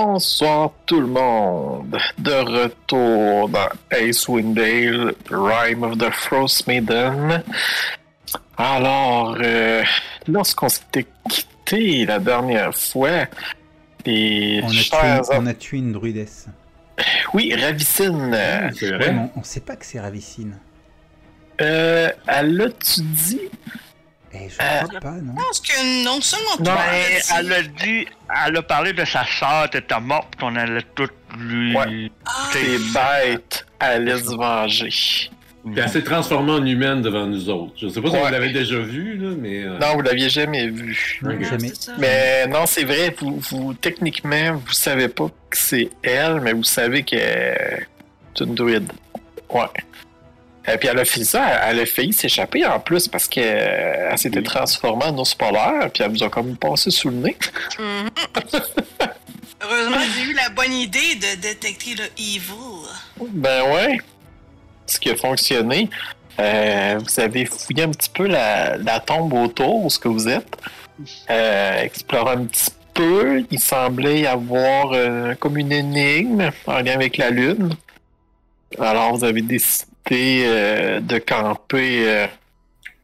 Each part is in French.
Bonsoir tout le monde. De retour dans Ace Windale, Rime of the Frost Maiden. Alors, euh, lorsqu'on s'était quitté la dernière fois, les On a, tué, chers... on a tué une druidesse. Oui, Ravicine. euh, C'est vrai. mais on, on sait pas que c'est Ravicine. Euh, elle l'a-tu dit? Eh, je Euh, crois pas, non Je pense que non seulement toi, elle elle a dit, elle a parlé de sa sœur qui était morte, qu'on allait tout lui. Ouais. Ah, C'est bête, elle allait se venger. Puis elle s'est transformée en humaine devant nous autres. Je sais pas si Ouais. vous l'avez déjà vu, là, mais. euh, Non, vous l'aviez jamais vu. Ok. Jamais. Mais non, c'est vrai, vous, vous techniquement, vous savez pas que c'est elle, mais vous savez qu'elle est une druide. Ouais. Et puis elle a fait ça, elle a failli s'échapper en plus parce qu'elle elle s'était transformée en ours polaire, puis elle vous a comme passé sous le nez. Mhm. Heureusement, j'ai eu la bonne idée de détecter le evil. Ben ouais. Ce qui a fonctionné. Euh, vous avez fouillé un petit peu la, la tombe autour où ce que vous êtes. Euh, exploré un petit peu. Il semblait y avoir euh, comme une énigme en lien avec la lune. Alors vous avez décidé euh, de camper euh,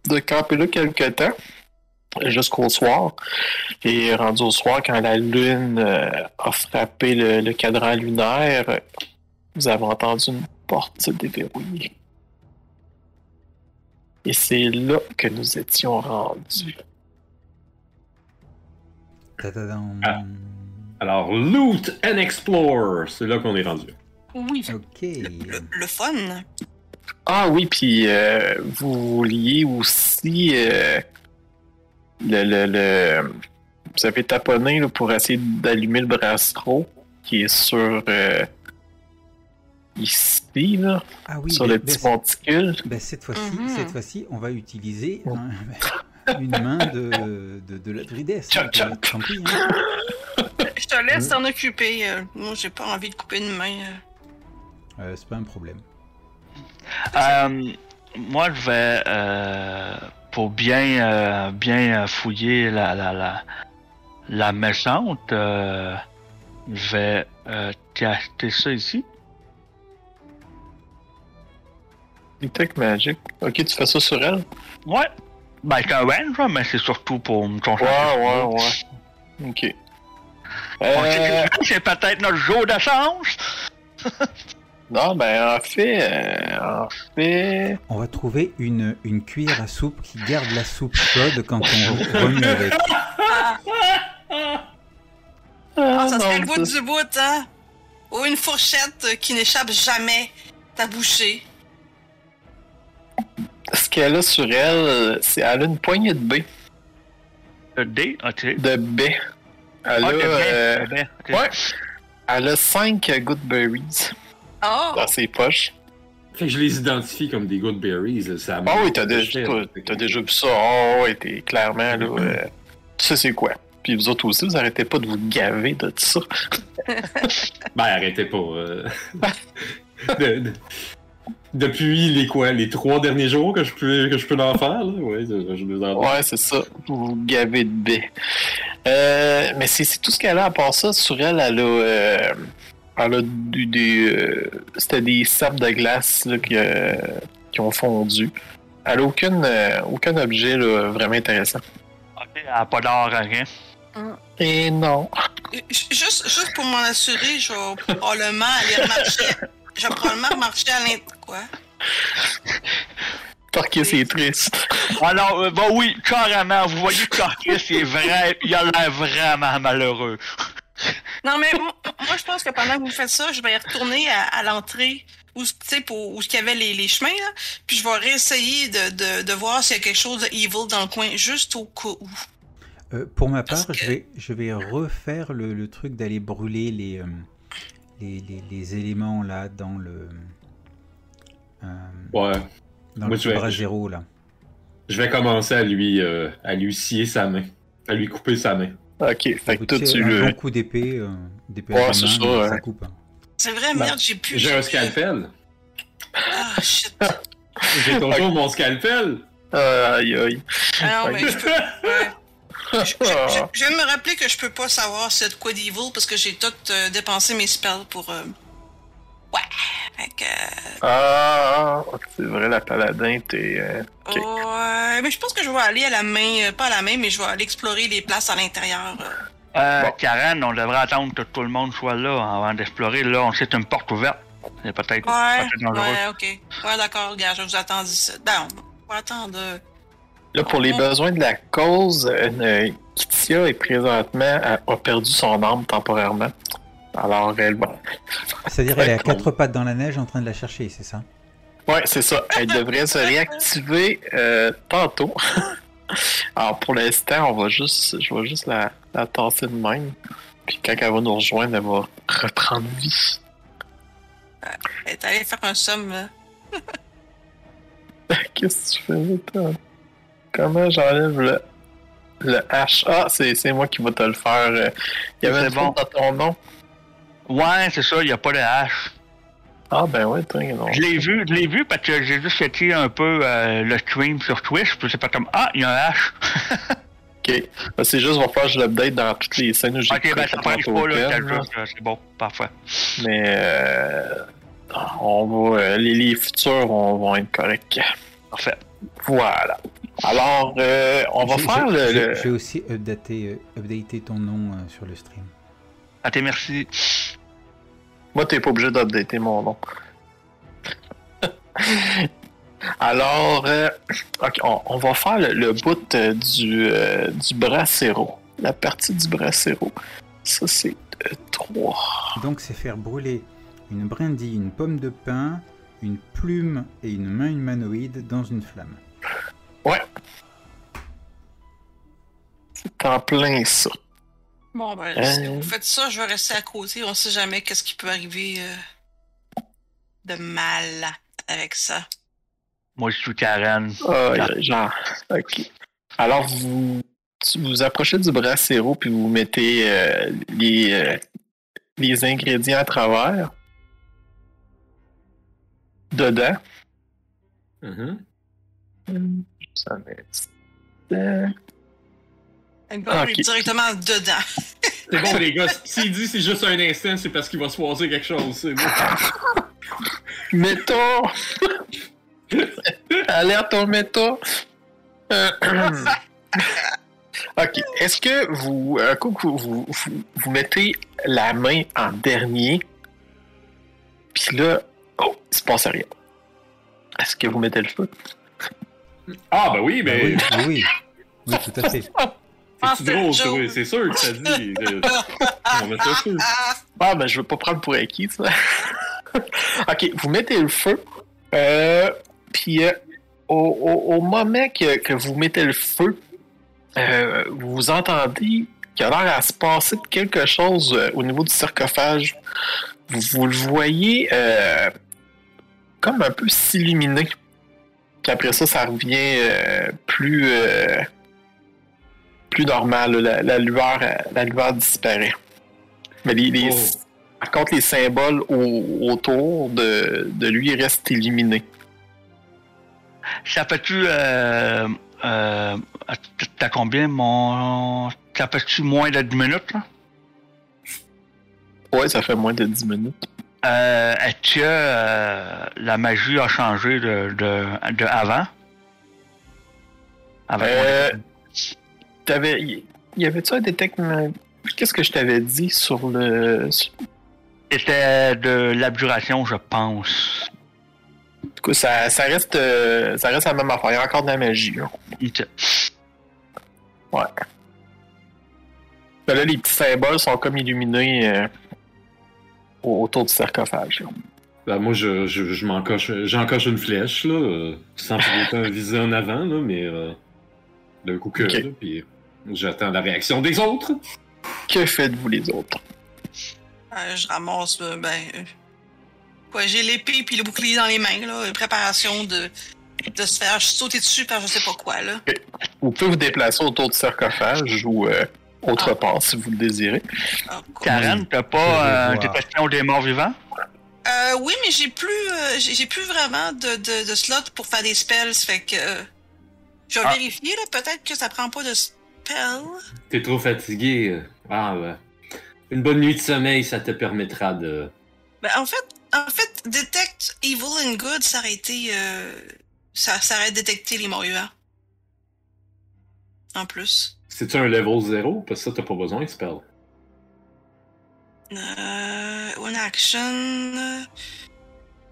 de camper là quelque temps jusqu'au soir. Et rendu au soir, quand la lune euh, a frappé le, le cadran lunaire, vous avez entendu une porte se déverrouiller. Et c'est là que nous étions rendus. Ah. Alors, loot and explore, c'est là qu'on est rendu. Oui. Ok. Le, le fun. Ah oui, puis euh, vous vouliez aussi euh, le, le, le- vous avez taponné là, pour essayer d'allumer le brassereau qui est sur euh, ici là, Ah oui, sur ben- le ben, petit monticule. ben, cette fois-ci, Mhm. cette fois-ci, on va utiliser un- une main de, de, de la druidesse. Tchac, hein, tchac. tant pis, hein. Je te laisse t'en occuper. Moi, j'ai pas envie de couper une main. c'est pas un problème. Euh, moi, je vais, euh, pour bien, euh, bien fouiller la, la, la, la méchante, je vais cacher ça ici. Detect Magic. Ok, tu fais ça sur elle? Ouais. Ben, c'est un range, là, mais c'est surtout pour me Ouais, concentrer. ouais, ouais. Ok. Euh, que c'est peut-être notre jour de chance. non, ben en fait, euh, en fait, On va trouver une, une cuillère à soupe qui garde la soupe chaude quand on remue avec. Ah, ça non, serait le bout ça- du bout, hein? Ou une fourchette qui n'échappe jamais ta bouchée. ce qu'elle a sur elle, c'est elle a une poignée de baie. Le D, ok. De baie. Elle Ah, a, de baie, euh, de baie, ouais. Elle a 5 good berries Oh! dans ses poches. Fait que je les identifie comme des good berries. là, Ça Ah oui, t'as déjà, t'as- déjà vu ça. Oh, ouais, t'es clairement, là. euh, tu sais c'est quoi. Puis vous autres aussi, vous arrêtez pas de vous gaver de ça. Ben, arrêtez pas. euh. De- de- Depuis les quoi, les trois derniers jours que je peux, que je peux en faire, là? Ouais, je, les en Ouais, c'est ça. Vous vous gavez de baie. Euh, mais c'est c'est tout ce qu'elle a à part ça. Sur elle, elle a. euh, elle a du- des. euh, C'était des sapes de glace là, qui, euh, qui ont fondu. Elle a aucune, euh, aucun objet là, vraiment intéressant. Ok, elle a pas d'or, rien. Et non. Juste, juste pour m'en assurer, je vais probablement aller remarcher. Je vais probablement remarcher à l'intérieur. Quoi? Parce c'est triste. Alors, euh, bah oui, carrément, vous voyez que Carcus, il est vrai, il a l'air vraiment malheureux. Non, mais moi, moi, je pense que pendant que vous faites ça, je vais retourner à, à l'entrée où, tu sais, pour, où il y avait les, les chemins, là, puis je vais réessayer de, de, de voir s'il y a quelque chose de evil dans le coin, juste au cas où. Euh, pour ma part, je vais, je vais refaire le, le truc d'aller brûler les, euh, les, les, les éléments là dans le. euh, Ouais. dans Moi, le je vais- zéro là. Je vais commencer à lui, euh, à lui scier sa main. À lui couper sa main. Ok, fait que Vous toi, tirez tu un bon coup d'épée, euh, d'épée Ouais, à la c'est main, ça, ouais. ça coupe. C'est vrai, merde, j'ai plus. J'ai un scalpel. Ah, shit. J'ai toujours mon scalpel. Aïe, aïe. Ah non, mais je peux. Ouais. Je, je- je- je viens de me rappeler que je peux pas savoir c'est de quoi d'evil parce que j'ai tout euh, dépensé mes spells pour. euh, Ouais. Fait que. Ah, c'est vrai, la paladin, t'es. euh, Ok. Ouais, mais je pense que je vais aller à la main, euh, pas à la main, mais je vais aller explorer les places à l'intérieur. euh. Euh, Bon. Karen, on devrait attendre que tout le monde soit là avant d'explorer. Là, on sait une porte ouverte. C'est peut-être Ouais, dangereux. ouais, ok. Ouais, d'accord, gars, je vous attends ici. Ben, on va attendre. euh, Là, pour les besoins de la cause, euh, Kitia est présentement a, a perdu son arme temporairement. Alors, elle va. C'est-à-dire elle est à quatre pattes dans la neige en train de la chercher, c'est ça? Ouais, c'est ça. Elle devrait se réactiver euh, tantôt. Alors, pour l'instant, on va juste, je vais juste la, la tasser de même. Puis quand elle va nous rejoindre, elle va reprendre vie. Elle est allée faire un somme. euh. Qu'est-ce que tu fais, toi? Comment j'enlève le, le H? Ah, c'est c'est moi qui vais te le faire. euh. Il y avait une bon. dans ton nom. Ouais, c'est ça, il n'y a pas de hache. Ah, ben ouais, non. Je l'ai vu, je l'ai vu parce que j'ai juste checké un peu euh, le stream sur Twitch, puis c'est pas comme Ah, il y a un hache. Ok. Ben, c'est juste, va falloir que je l'update dans toutes les scènes où j'ai ok, ben ça tantôt pas, là, c'est bon, parfait. Mais euh, on va, euh, les, les futurs vont, vont être corrects. Parfait. Voilà. Alors, euh, on va faire le. j'ai- le- J'ai aussi updaté, euh, updaté ton nom euh, sur le stream. À tes merci. Moi, t'es pas obligé d'updater mon nom. Alors, euh, ok, on, on va faire le, le bout euh, du, euh, du bracero. La partie du bracero. Ça, c'est 3. Donc c'est faire brûler une brindille, une pomme de pin, une plume et une main humanoïde dans une flamme. C'est en plein ça. Bon, ben, Euh. si vous faites ça, je vais rester à côté. On sait jamais qu'est-ce qui peut arriver euh, de mal avec ça. Moi, je suis Karen. Ah, genre, ok. Alors, vous vous approchez du bracero puis vous mettez euh, les, euh, les ingrédients à travers dedans. Mhm. Ça met- Ok. directement dedans. C'est bon, les gars. S'il dit c'est juste un instant, c'est parce qu'il va se passer quelque chose. c'est bon. Mettons! Alerte au méta! Euh, ok. Est-ce que vous, un coup que vous, vous, vous- mettez la main en dernier, puis là, oh, il se passe rien. Est-ce que vous mettez le feu? Ah, ben oui, mais. oui, oui, oui. Oui, tout à fait. Ah, C'est drôle, toi, c'est sûr que ça dit. On le feu. Ah, Ah, ben je veux pas prendre pour acquis, ça. ok, vous mettez le feu, euh, puis euh, au, au- au moment que, que vous mettez le feu, euh, vous entendez qu'il y a l'air à se passer de quelque chose euh, au niveau du sarcophage. Vous, vous le voyez euh, comme un peu s'illuminer. Puis après ça, ça revient euh, plus, euh, plus normal. La, la lueur, euh, la lueur disparaît. Mais les, les- Oh. par contre, les symboles au- autour de, de lui restent illuminés. Ça fait-tu. Euh, euh, T'as combien, mon. Ça fait-tu moins de 10 minutes, là? Ouais, ça fait moins de 10 minutes. Euh, Est-ce que euh, la magie a changé de, de, de avant? Avec Euh, T'avais, y y avait-tu un détect Qu'est-ce que je t'avais dit sur le. C'était de l'abjuration, je pense. En tout cas, ça, ça reste, euh, ça reste la même affaire. Il y a encore de la magie. là. Ok. Mais là, les petits symboles sont comme illuminés euh, au- autour du sarcophage. là. Ben, moi, je, je, je m'encoche, j'encoche une flèche, là, euh, sans pour autant viser en avant, là, mais euh, d'un coup que, Ok. là, puis j'attends la réaction des autres. Que faites-vous les autres? Euh, je ramasse, euh, ben. euh, quoi, j'ai l'épée puis le bouclier dans les mains, là. euh, Préparation de, de se faire sauter dessus par je sais pas quoi, là. Vous pouvez vous déplacer autour du sarcophage ou euh, autre Ah. part si vous le désirez. Ah, cool. Karen, t'as pas euh, voir. détection des morts vivants? Euh, oui, mais j'ai plus, euh, j'ai plus vraiment de, de, de slot pour faire des spells, fait que euh, je vais Ah. vérifier là. Peut-être que ça prend pas de T'es trop fatigué. Ah, ouais. Une bonne nuit de sommeil, ça te permettra de. Ben, en fait, en fait, detect evil and good, ça aurait été, euh, ça, ça aurait détecté les morts vivants. En plus. C'est-tu un level 0? Parce que ça, t'as pas besoin de spell. Euh, one action. euh,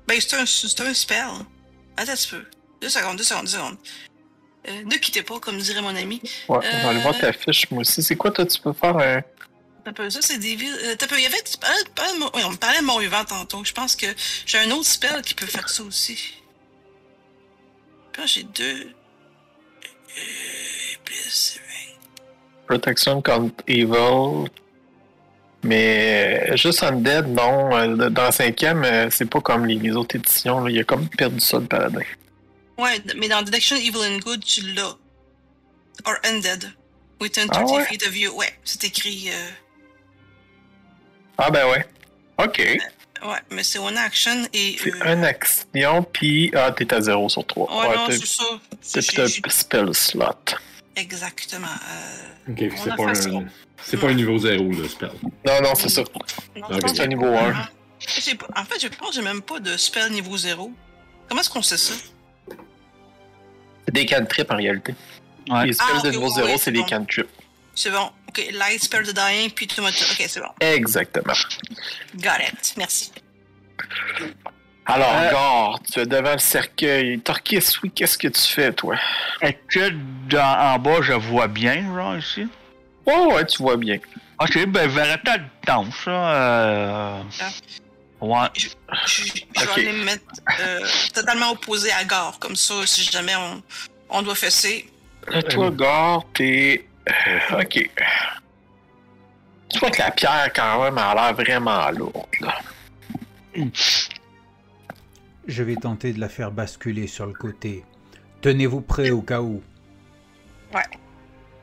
Ben, c'est un, c'est un spell. Attends un petit peu. Deux secondes, deux secondes, deux secondes. Euh, ne quittez pas, comme dirait mon ami. Ouais, on va aller voir ta fiche, moi aussi. C'est quoi, toi, tu peux faire un. T'as peu, ça, c'est des villes. Euh, t'as peu, il y avait. on me parlait de mort vivant tantôt. Je pense que j'ai un autre spell qui peut faire ça aussi. Puis là, j'ai deux. Euh. Protection contre Evil. Mais euh, juste Undead, non. Euh, Dans la cinquième, euh, c'est pas comme les, les autres éditions. là. Il a comme perdu ça, le paladin. Ouais, mais dans Detection Evil and Good, tu l'as. Or Undead. Within 30 Ah ouais? feet of you. Ouais, c'est écrit. euh, Ah, ben ouais. Ok. Ouais, mais c'est one action et. C'est euh, une action, puis. Ah, t'es à 0 sur 3. Ouais, non, t'as- c'est ça. c'est un spell slot. Exactement. Euh... Ok, c'est a pas, un... c'est pas un niveau 0, le spell. Non, non, c'est ça. Non, Ok. je pense C'est un niveau 1. Ah, En fait, je pense que j'ai même pas de spell niveau 0. Comment est-ce qu'on sait ça? C'est des cantrips en réalité. Ouais. Les spells Ah, de niveau ouais, 0, ouais, c'est des bon. cantrips. C'est bon. Ok, Light Spell de Dying, puis Tomato. Ok, c'est bon. Exactement. Got it. Merci. Alors, Euh, tu es devant le cercueil. Torquis, oui, qu'est-ce que tu fais, toi? Est-ce que dans, en bas, je vois bien, genre, ici? Oh, ouais, tu vois bien. Ok, ben, Veretta le temps, ça. Euh... Ouais. Je, je- je vais aller me mettre euh, totalement opposé à Gare, comme ça, si jamais on, on doit fesser. Là, toi, Gare, t'es. euh, ok. Tu vois que la pierre, quand même, a l'air vraiment lourde, là. Je vais tenter de la faire basculer sur le côté. Tenez-vous prêt au cas où.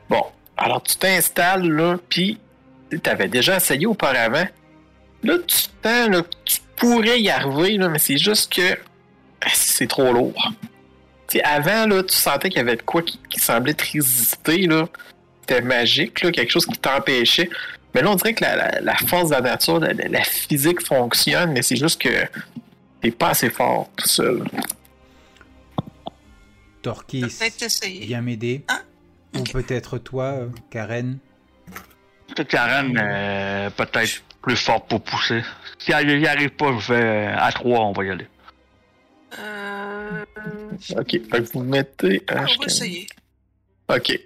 Bon, alors tu t'installes là, puis tu avais déjà essayé auparavant? Là, tu sens là, que tu pourrais y arriver, là, mais c'est juste que ah, c'est trop lourd. Tu sais, avant, là, tu sentais qu'il y avait de quoi qui, qui semblait te résister. Là. C'était magique, là, quelque chose qui t'empêchait. Mais là, on dirait que la, la- la force de la nature, la, la- la physique fonctionne, mais c'est juste que t'es pas assez fort tout seul. Torquis, viens m'aider. Ah, Ou peut-être toi, euh, Karen. Peut-être Karen est peut-être plus forte pour pousser. Si elle n'y arrive pas, je vais à 3, on va y aller. Euh... Ok, fait que vous mettez. ah, ah, on je va essayer. OK.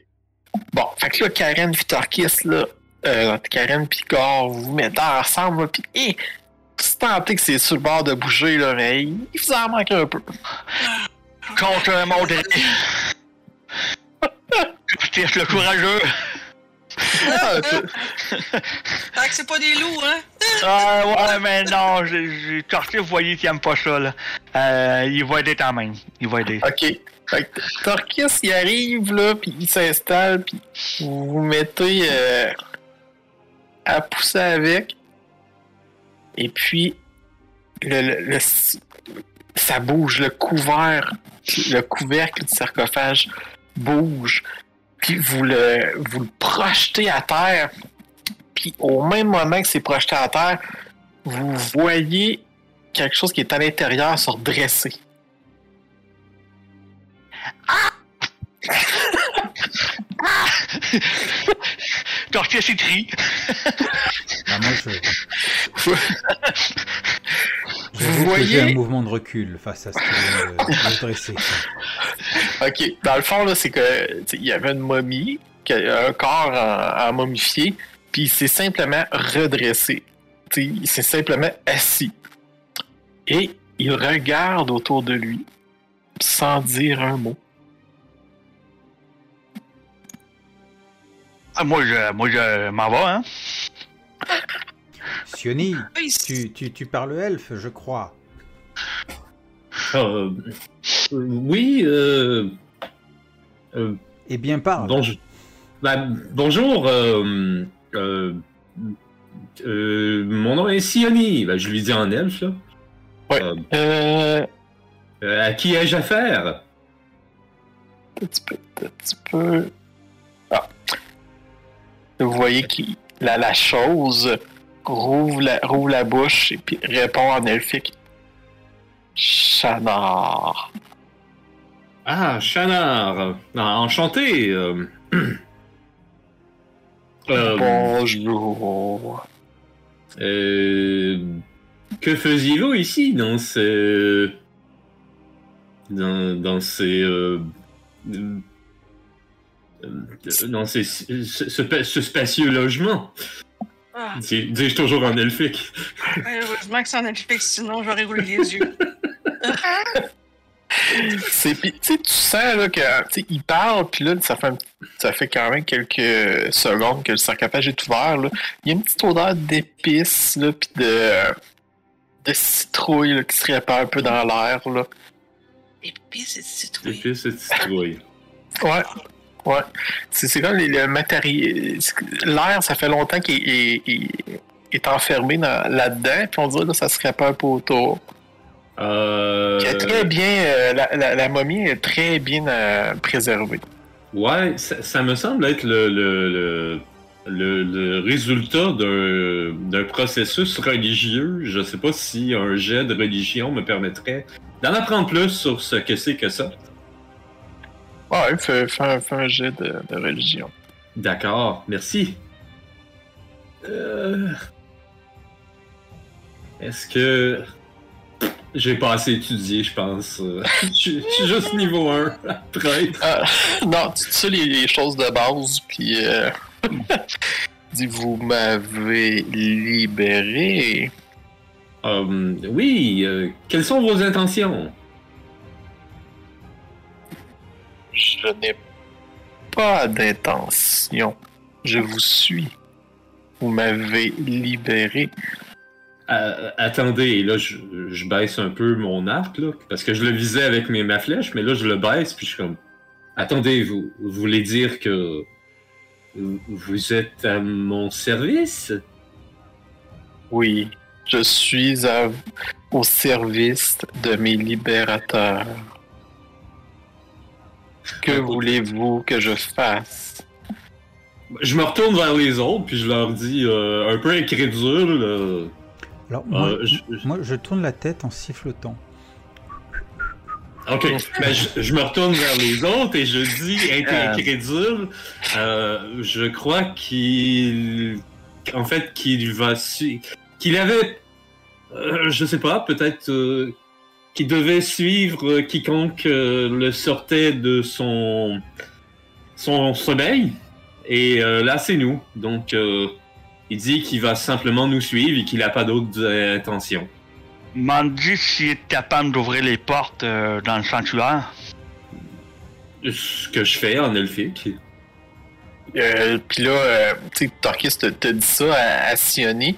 Bon, fait que là, Karen Vitorkis, là, euh, Karen Picard, vous vous mettez ensemble, là, pis, hé, vous sentez que c'est sur le bord de bouger, là, mais il vous en manque un peu. Contre mon dernier. Tire le courageux. Ah, c'est- Fait que c'est pas des loups, hein? Ah ouais, mais non, j'ai vous voyez qu'il aime pas ça, là. Euh, il va aider quand même. Il va aider. OK. Fait que il arrive, là, puis il s'installe, puis vous vous mettez euh, à pousser avec. Et puis, le, le- le- ça bouge, le couvert, le couvercle du sarcophage bouge. Puis vous le, vous le projetez à terre. Puis au même moment que c'est projeté à terre, vous voyez quelque chose qui est à l'intérieur se redresser. Torché, c'est tri. Ah, moi, je, Vous que j'ai un voyez? mouvement de recul face à ce qui vient de, de dresser. Ok, dans le fond, là, c'est que il y avait une momie, qui a un corps en momifié, puis il s'est simplement redressé. Il s'est simplement assis. Et il regarde autour de lui sans dire un mot. Ah, moi, je, moi, je m'en vais, hein. Sioni, tu, tu, tu parles elfe, je crois. Euh, euh, oui, euh, euh, Eh bien, parle. bonjour. Bah, bonjour, euh, euh, euh, mon nom est Sioni. Bah, je lui dis en elfe, là. Ouais. Euh, Euh. euh, à qui ai-je affaire? Un petit peu, un petit peu. Ah. Vous voyez que la, la chose rouvre la, rouvre la bouche et puis répond en elfique. Chanard. Ah, Chanard. Ah, enchanté. euh. Euh, Bonjour. euh, que faisiez-vous ici dans ce... Dans, dans ces... dans ces, ce, ce- ce spacieux logement? Ah, Dis- Dis-je toujours en elfique? heureusement que c'est en Netflix, sinon j'aurais roulé les yeux. C'est tu sais, tu sens là que tu sais, il parle puis là ça fait un- ça fait quand même quelques secondes que le sarcophage est ouvert là. Il y a une petite odeur d'épices là puis de de citrouille là, qui se répand un peu dans l'air là. Et puis c'est citrouille. Depuis cette citrouille. Ouais. Ouais. C'est comme le matériel l'air ça fait longtemps qu'il est, enfermé dans- là-dedans puis on dirait que ça se répand autour. Euh... Est très bien euh, la, la- la momie est très bien euh, préservée. Ouais, ça, ça me semble être le, le, le, le- le résultat d'un d'un processus religieux. Je sais pas si un jet de religion me permettrait d'en apprendre plus sur ce que c'est que ça. Ouais, fais, fais un, fais un jet de, de religion. D'accord, merci. Euh, Est-ce que... J'ai pas assez étudié, je pense? Euh, Je suis juste niveau 1, traître. Ah, non, tu sais les, les choses de base, puis euh, dis vous m'avez libéré. Euh, oui, euh, quelles sont vos intentions? Je n'ai pas d'intention. Je vous suis. Vous m'avez libéré. Euh, attendez, là, je, je baisse un peu mon arc, là, parce que je le visais avec mes, ma flèche, mais là, je le baisse, puis je suis comme... Attendez, vous, vous voulez dire que vous- vous êtes à mon service? Oui, je suis à- au service de mes libérateurs. Que voulez-vous que je fasse? Je me retourne vers les autres, puis je leur dis, euh, un peu incrédule, euh, Alors, moi, euh, je- je- moi, je tourne la tête en sifflotant. Ok, ben, je, je me retourne vers les autres et je dis, inc- Euh. incrédule, euh, je crois qu'il, en fait, qu'il va su, qu'il avait, euh, je sais pas, peut-être euh, qu'il devait suivre quiconque euh, le sortait de son, son sommeil. Et euh, là, c'est nous. Donc, euh, il dit qu'il va simplement nous suivre et qu'il n'a pas d'autres euh, intentions. M'en dit s'il est capable d'ouvrir les portes euh, dans le sanctuaire. Ce que je fais en elfique. Euh, puis là, euh, tu sais, Torquis te, te dit ça à, à Sioni.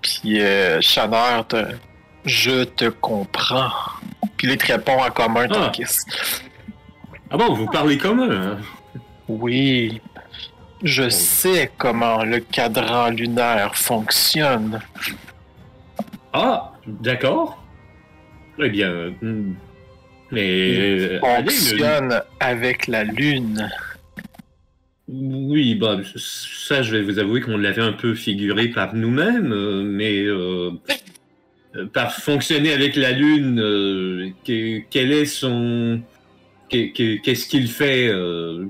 Puis euh, Chaneur te. Je te comprends. Puis il te répond en commun, Ah. Ah bon, vous parlez commun, hein? Oui. Je sais comment le cadran lunaire fonctionne. Ah, d'accord. Eh bien, euh, hmm. mais euh, allez, le- Fonctionne avec la lune. oui, bah ça, je vais vous avouer qu'on l'avait un peu figuré par nous-mêmes, euh, mais euh, euh, par fonctionner avec la lune, euh, que- quel est son, que- que- qu'est-ce qu'il fait euh,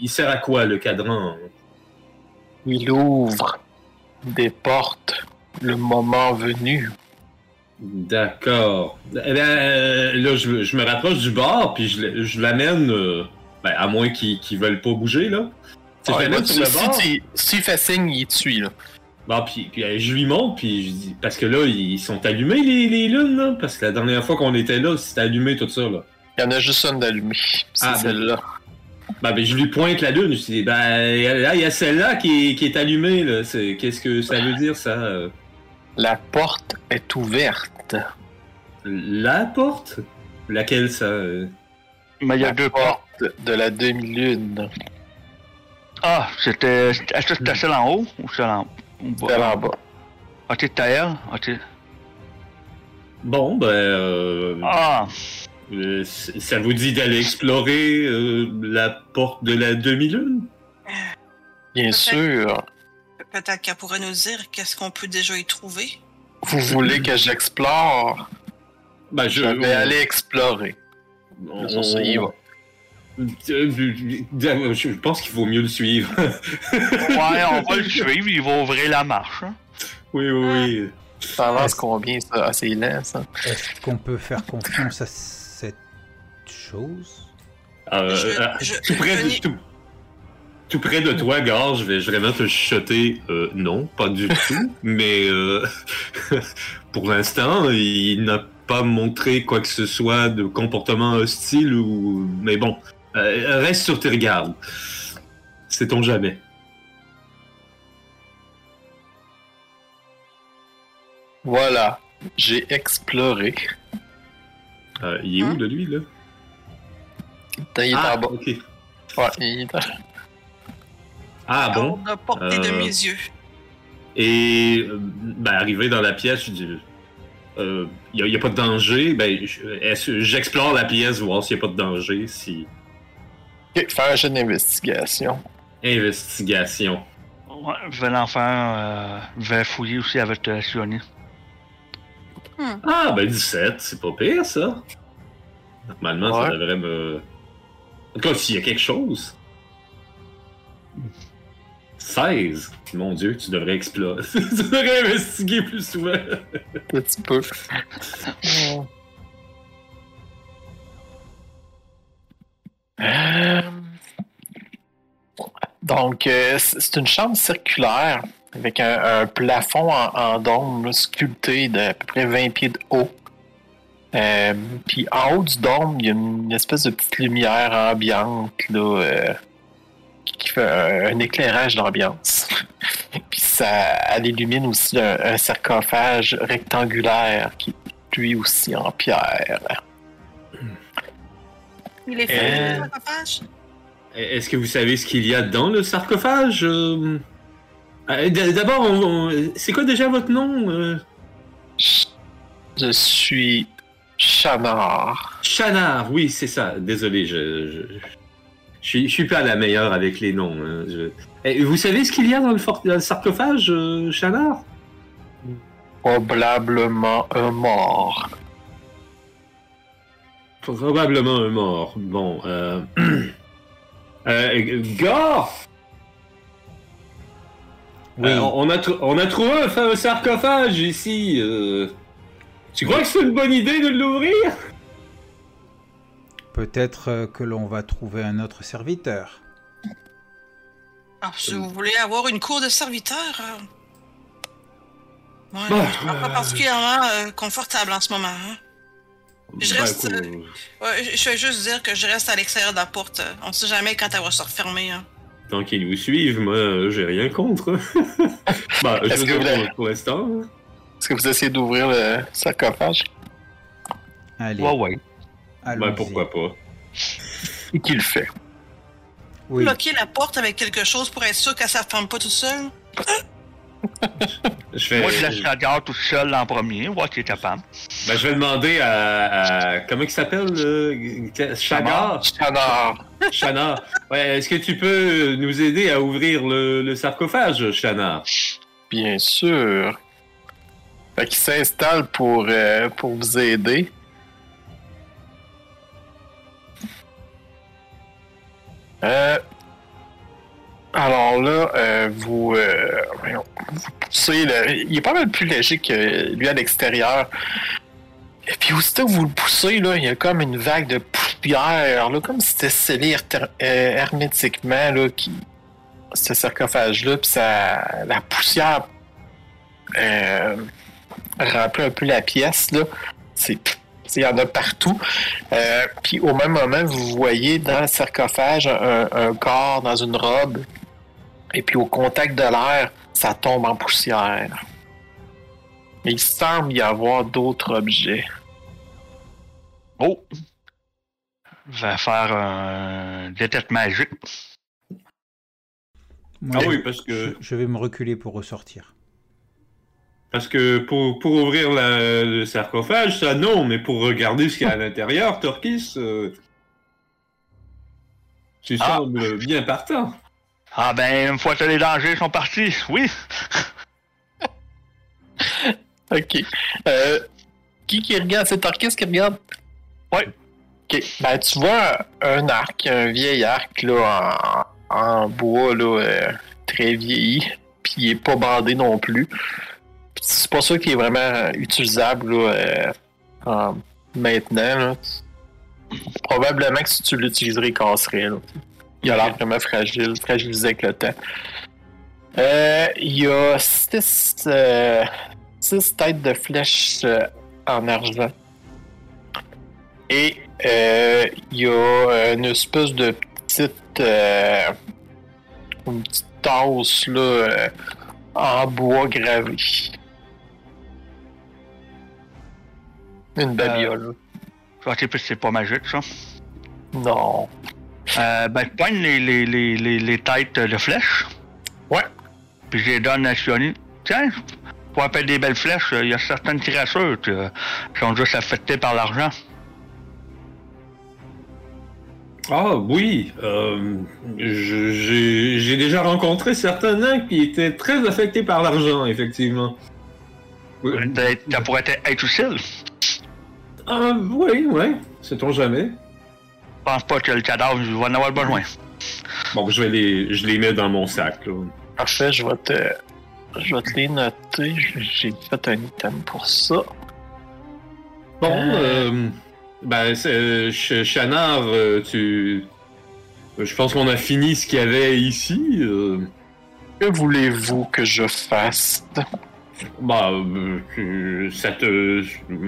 Il sert à quoi le cadran? Il ouvre des portes le moment venu. D'accord. Eh bien, euh, là, je, je me rapproche du bar, puis je, l'amène, euh, ben, à moins qu'ils qu'ils veulent pas bouger, là. Ah, je l'amène écoute, sur le si, s'il fait signe, il te suit. Là. Bon, puis, puis, euh, je lui montre, puis je dis, parce que là, ils sont allumés, les, les lunes, là, parce que la dernière fois qu'on était là, c'était allumé tout ça, là. Il y en a juste une d'allumée. C'est Ah, bon. celle-là. Ben, ben, je lui pointe la lune, je dis, ben, là, il y a celle-là qui, est- qui est allumée, là. C'est- Qu'est-ce que ça veut dire, ça? euh? La porte est ouverte. La porte? Laquelle, ça? euh? Mais il y a La deux portes. porte de la demi-lune. Ah, c'était. Est-ce que c'était celle en haut ou celle en, en t'as elle? Ok. Bon, ben, euh, Ah, euh, ça vous dit d'aller explorer euh, la porte de la demi-lune? Bien sûr. Peut-être qu'elle pourrait nous dire qu'est-ce qu'on peut déjà y trouver. Vous voulez que j'explore? Ben, Je je vais aller explorer. on- Ça, ça y va. Euh, Je pense qu'il vaut mieux le suivre. Ouais, on va le suivre, il va ouvrir la marche. hein. oui, oui, oui. Ça avance combien, ça? C'est lent, ça? Est-ce qu'on peut faire confiance à cette chose? Euh, Je- euh, je- tout, près je de, n'ai- tout, tout près de toi, Gare, je vais vraiment te chuchoter. euh, non, pas du tout. mais euh, pour l'instant, il n'a pas montré quoi que ce soit de comportement hostile ou. Mais bon, euh, reste sur tes regards. Sait-on jamais. Voilà. J'ai exploré. Euh, il est où, de lui, là? Il est ah, en bas. ok. Ouais, il est en- Ah bon de Euh, mes yeux. Et euh, ben, arrivé dans la pièce, je dis il n'y a, pas de danger. Ben, j'explore la pièce, voir s'il n'y a pas de danger. Si. Ok, Faire un jeu d'investigation. Investigation. Ouais, je vais l'en faire. euh, je vais fouiller aussi avec euh, Sioni. Ah, ben 17, c'est pas pire ça. Normalement, ça devrait me. En tout cas, s'il y a quelque chose. 16. Mon dieu, tu devrais explorer. tu devrais investiguer plus souvent. Un petit peu. Donc, euh, c'est une chambre circulaire avec un, plafond en, dôme sculpté d'à peu près 20 pieds de haut. Euh, Puis en haut du dôme, il y a une espèce de petite lumière ambiante là, euh, qui fait un, un éclairage d'ambiance. Puis ça, elle illumine aussi un, un sarcophage rectangulaire qui est lui aussi en pierre. Il est fait, euh, le sarcophage? Est-ce que vous savez ce qu'il y a dans le sarcophage euh, euh, D'abord, on- c'est quoi déjà votre nom euh, Je suis Chanard. Chanard, oui, c'est ça. Désolé, je, je, je suis, je suis pas la meilleure avec les noms. hein, je- Eh, vous savez ce qu'il y a dans le, for- dans le sarcophage, euh, Chanard Probablement un mort. Probablement un mort. Bon, euh... euh Gore Oui. Euh, on, a tr- on a trouvé un, un sarcophage ici. euh. Tu crois que c'est une bonne idée de l'ouvrir Peut-être euh, que l'on va trouver un autre serviteur. Ah, si vous voulez avoir une cour de serviteurs. euh, Ouais, Bah, je pas particulièrement euh, confortable en ce moment. hein. Je Ben, reste, écoute, euh, Ouais, je vais juste dire que je reste à l'extérieur de la porte. euh, On sait jamais quand elle va se refermer. hein. Tant qu'ils nous suivent, moi, euh, j'ai rien contre. bah, je Est-ce veux que dire, vous l'avez- pour, l'instant. hein. Est-ce que vous essayez d'ouvrir le sarcophage? Allez, Ouais, ouais. Ben, pourquoi pas. Et qui le fait? Oui. Bloquer la porte avec quelque chose pour être sûr qu'elle ne se ferme pas tout seul. Je vais, Moi, je laisse la garde tout seul en premier, voir qui est capable. ben, je vais demander à, à- comment il s'appelle euh, Chanard Chanard. Chanard. Ouais, est-ce que tu peux nous aider à ouvrir le, le sarcophage, Chanard Bien sûr. Fait qu'il s'installe pour, euh, pour vous aider. Euh, alors là, euh, vous, euh, vous poussez Il est pas mal plus léger que lui à l'extérieur. Et puis aussitôt que vous le poussez, là, il y a comme une vague de poussière, là, comme si c'était scellé euh, hermétiquement, là, qui, ce sarcophage-là, puis ça, la poussière euh, remplit un peu la pièce. Là. C'est, il y en a partout. Euh, puis au même moment, vous voyez dans le sarcophage un corps dans une robe. Et puis au contact de l'air, ça tombe en poussière. Mais il semble y avoir d'autres objets. Oh! Je vais faire un détecte magique. Moi, Ah oui, parce que je, je vais me reculer pour ressortir. parce que pour, pour ouvrir la- le sarcophage, ça non, mais pour regarder ce qu'il y a à l'intérieur, Torquis, euh, tu Ah. sembles bien partant. Ah ben, une fois que les dangers sont partis, oui. Ok. Euh, qui qui regarde? C'est Tarkis qui regarde? Ouais. Ok. Ben, tu vois un, arc, un vieil arc, là, en, en bois, là, euh, très vieilli. Puis il est pas bandé non plus. C'est pas sûr qu'il est vraiment utilisable, là, euh, en- maintenant, là. Probablement que si tu l'utiliserais, il casserait, là. Il a l'air vraiment fragile, fragilisé avec le temps. Euh, il y a six, euh, six têtes de flèches euh, en argent. Et euh, il y a une espèce de petite, euh, une petite tasse là, en bois gravé. Une babiole. Si c'est pas magique, ça. Non. Euh, ben, je poigne les, les, les, les, têtes de flèches. Ouais. Puis je les donne à Sioni. Tiens, pour appeler des belles flèches, il y a certaines créatures euh, qui sont juste affectées par l'argent. Ah oui, euh, j'ai déjà rencontré certains nains qui étaient très affectés par l'argent, effectivement. Ça pourrait être utile. Ah, oui, oui, sait-on jamais. Je pense pas que le cadavre va en avoir besoin. Bon, je vais les, je les mets dans mon sac, là. Parfait, je vais te, je vais te les noter. J'ai fait un item pour ça. Bon, Euh. euh, ben, Ch- Chanard, euh, tu... Je pense qu'on a fini ce qu'il y avait ici. euh. Que voulez-vous que je fasse? Bah, euh, ça te...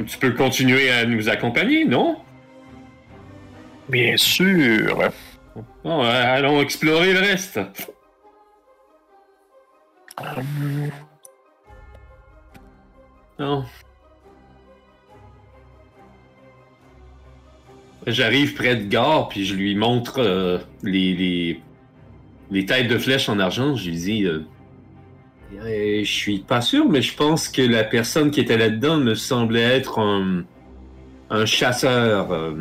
Tu peux continuer à nous accompagner, non? Bien sûr. Euh, allons explorer le reste. Non. J'arrive près de Gare, puis je lui montre euh, les, les, têtes de flèches en argent. Je lui dis euh, Je suis pas sûr, mais je pense que la personne qui était là-dedans me semblait être un chasseur.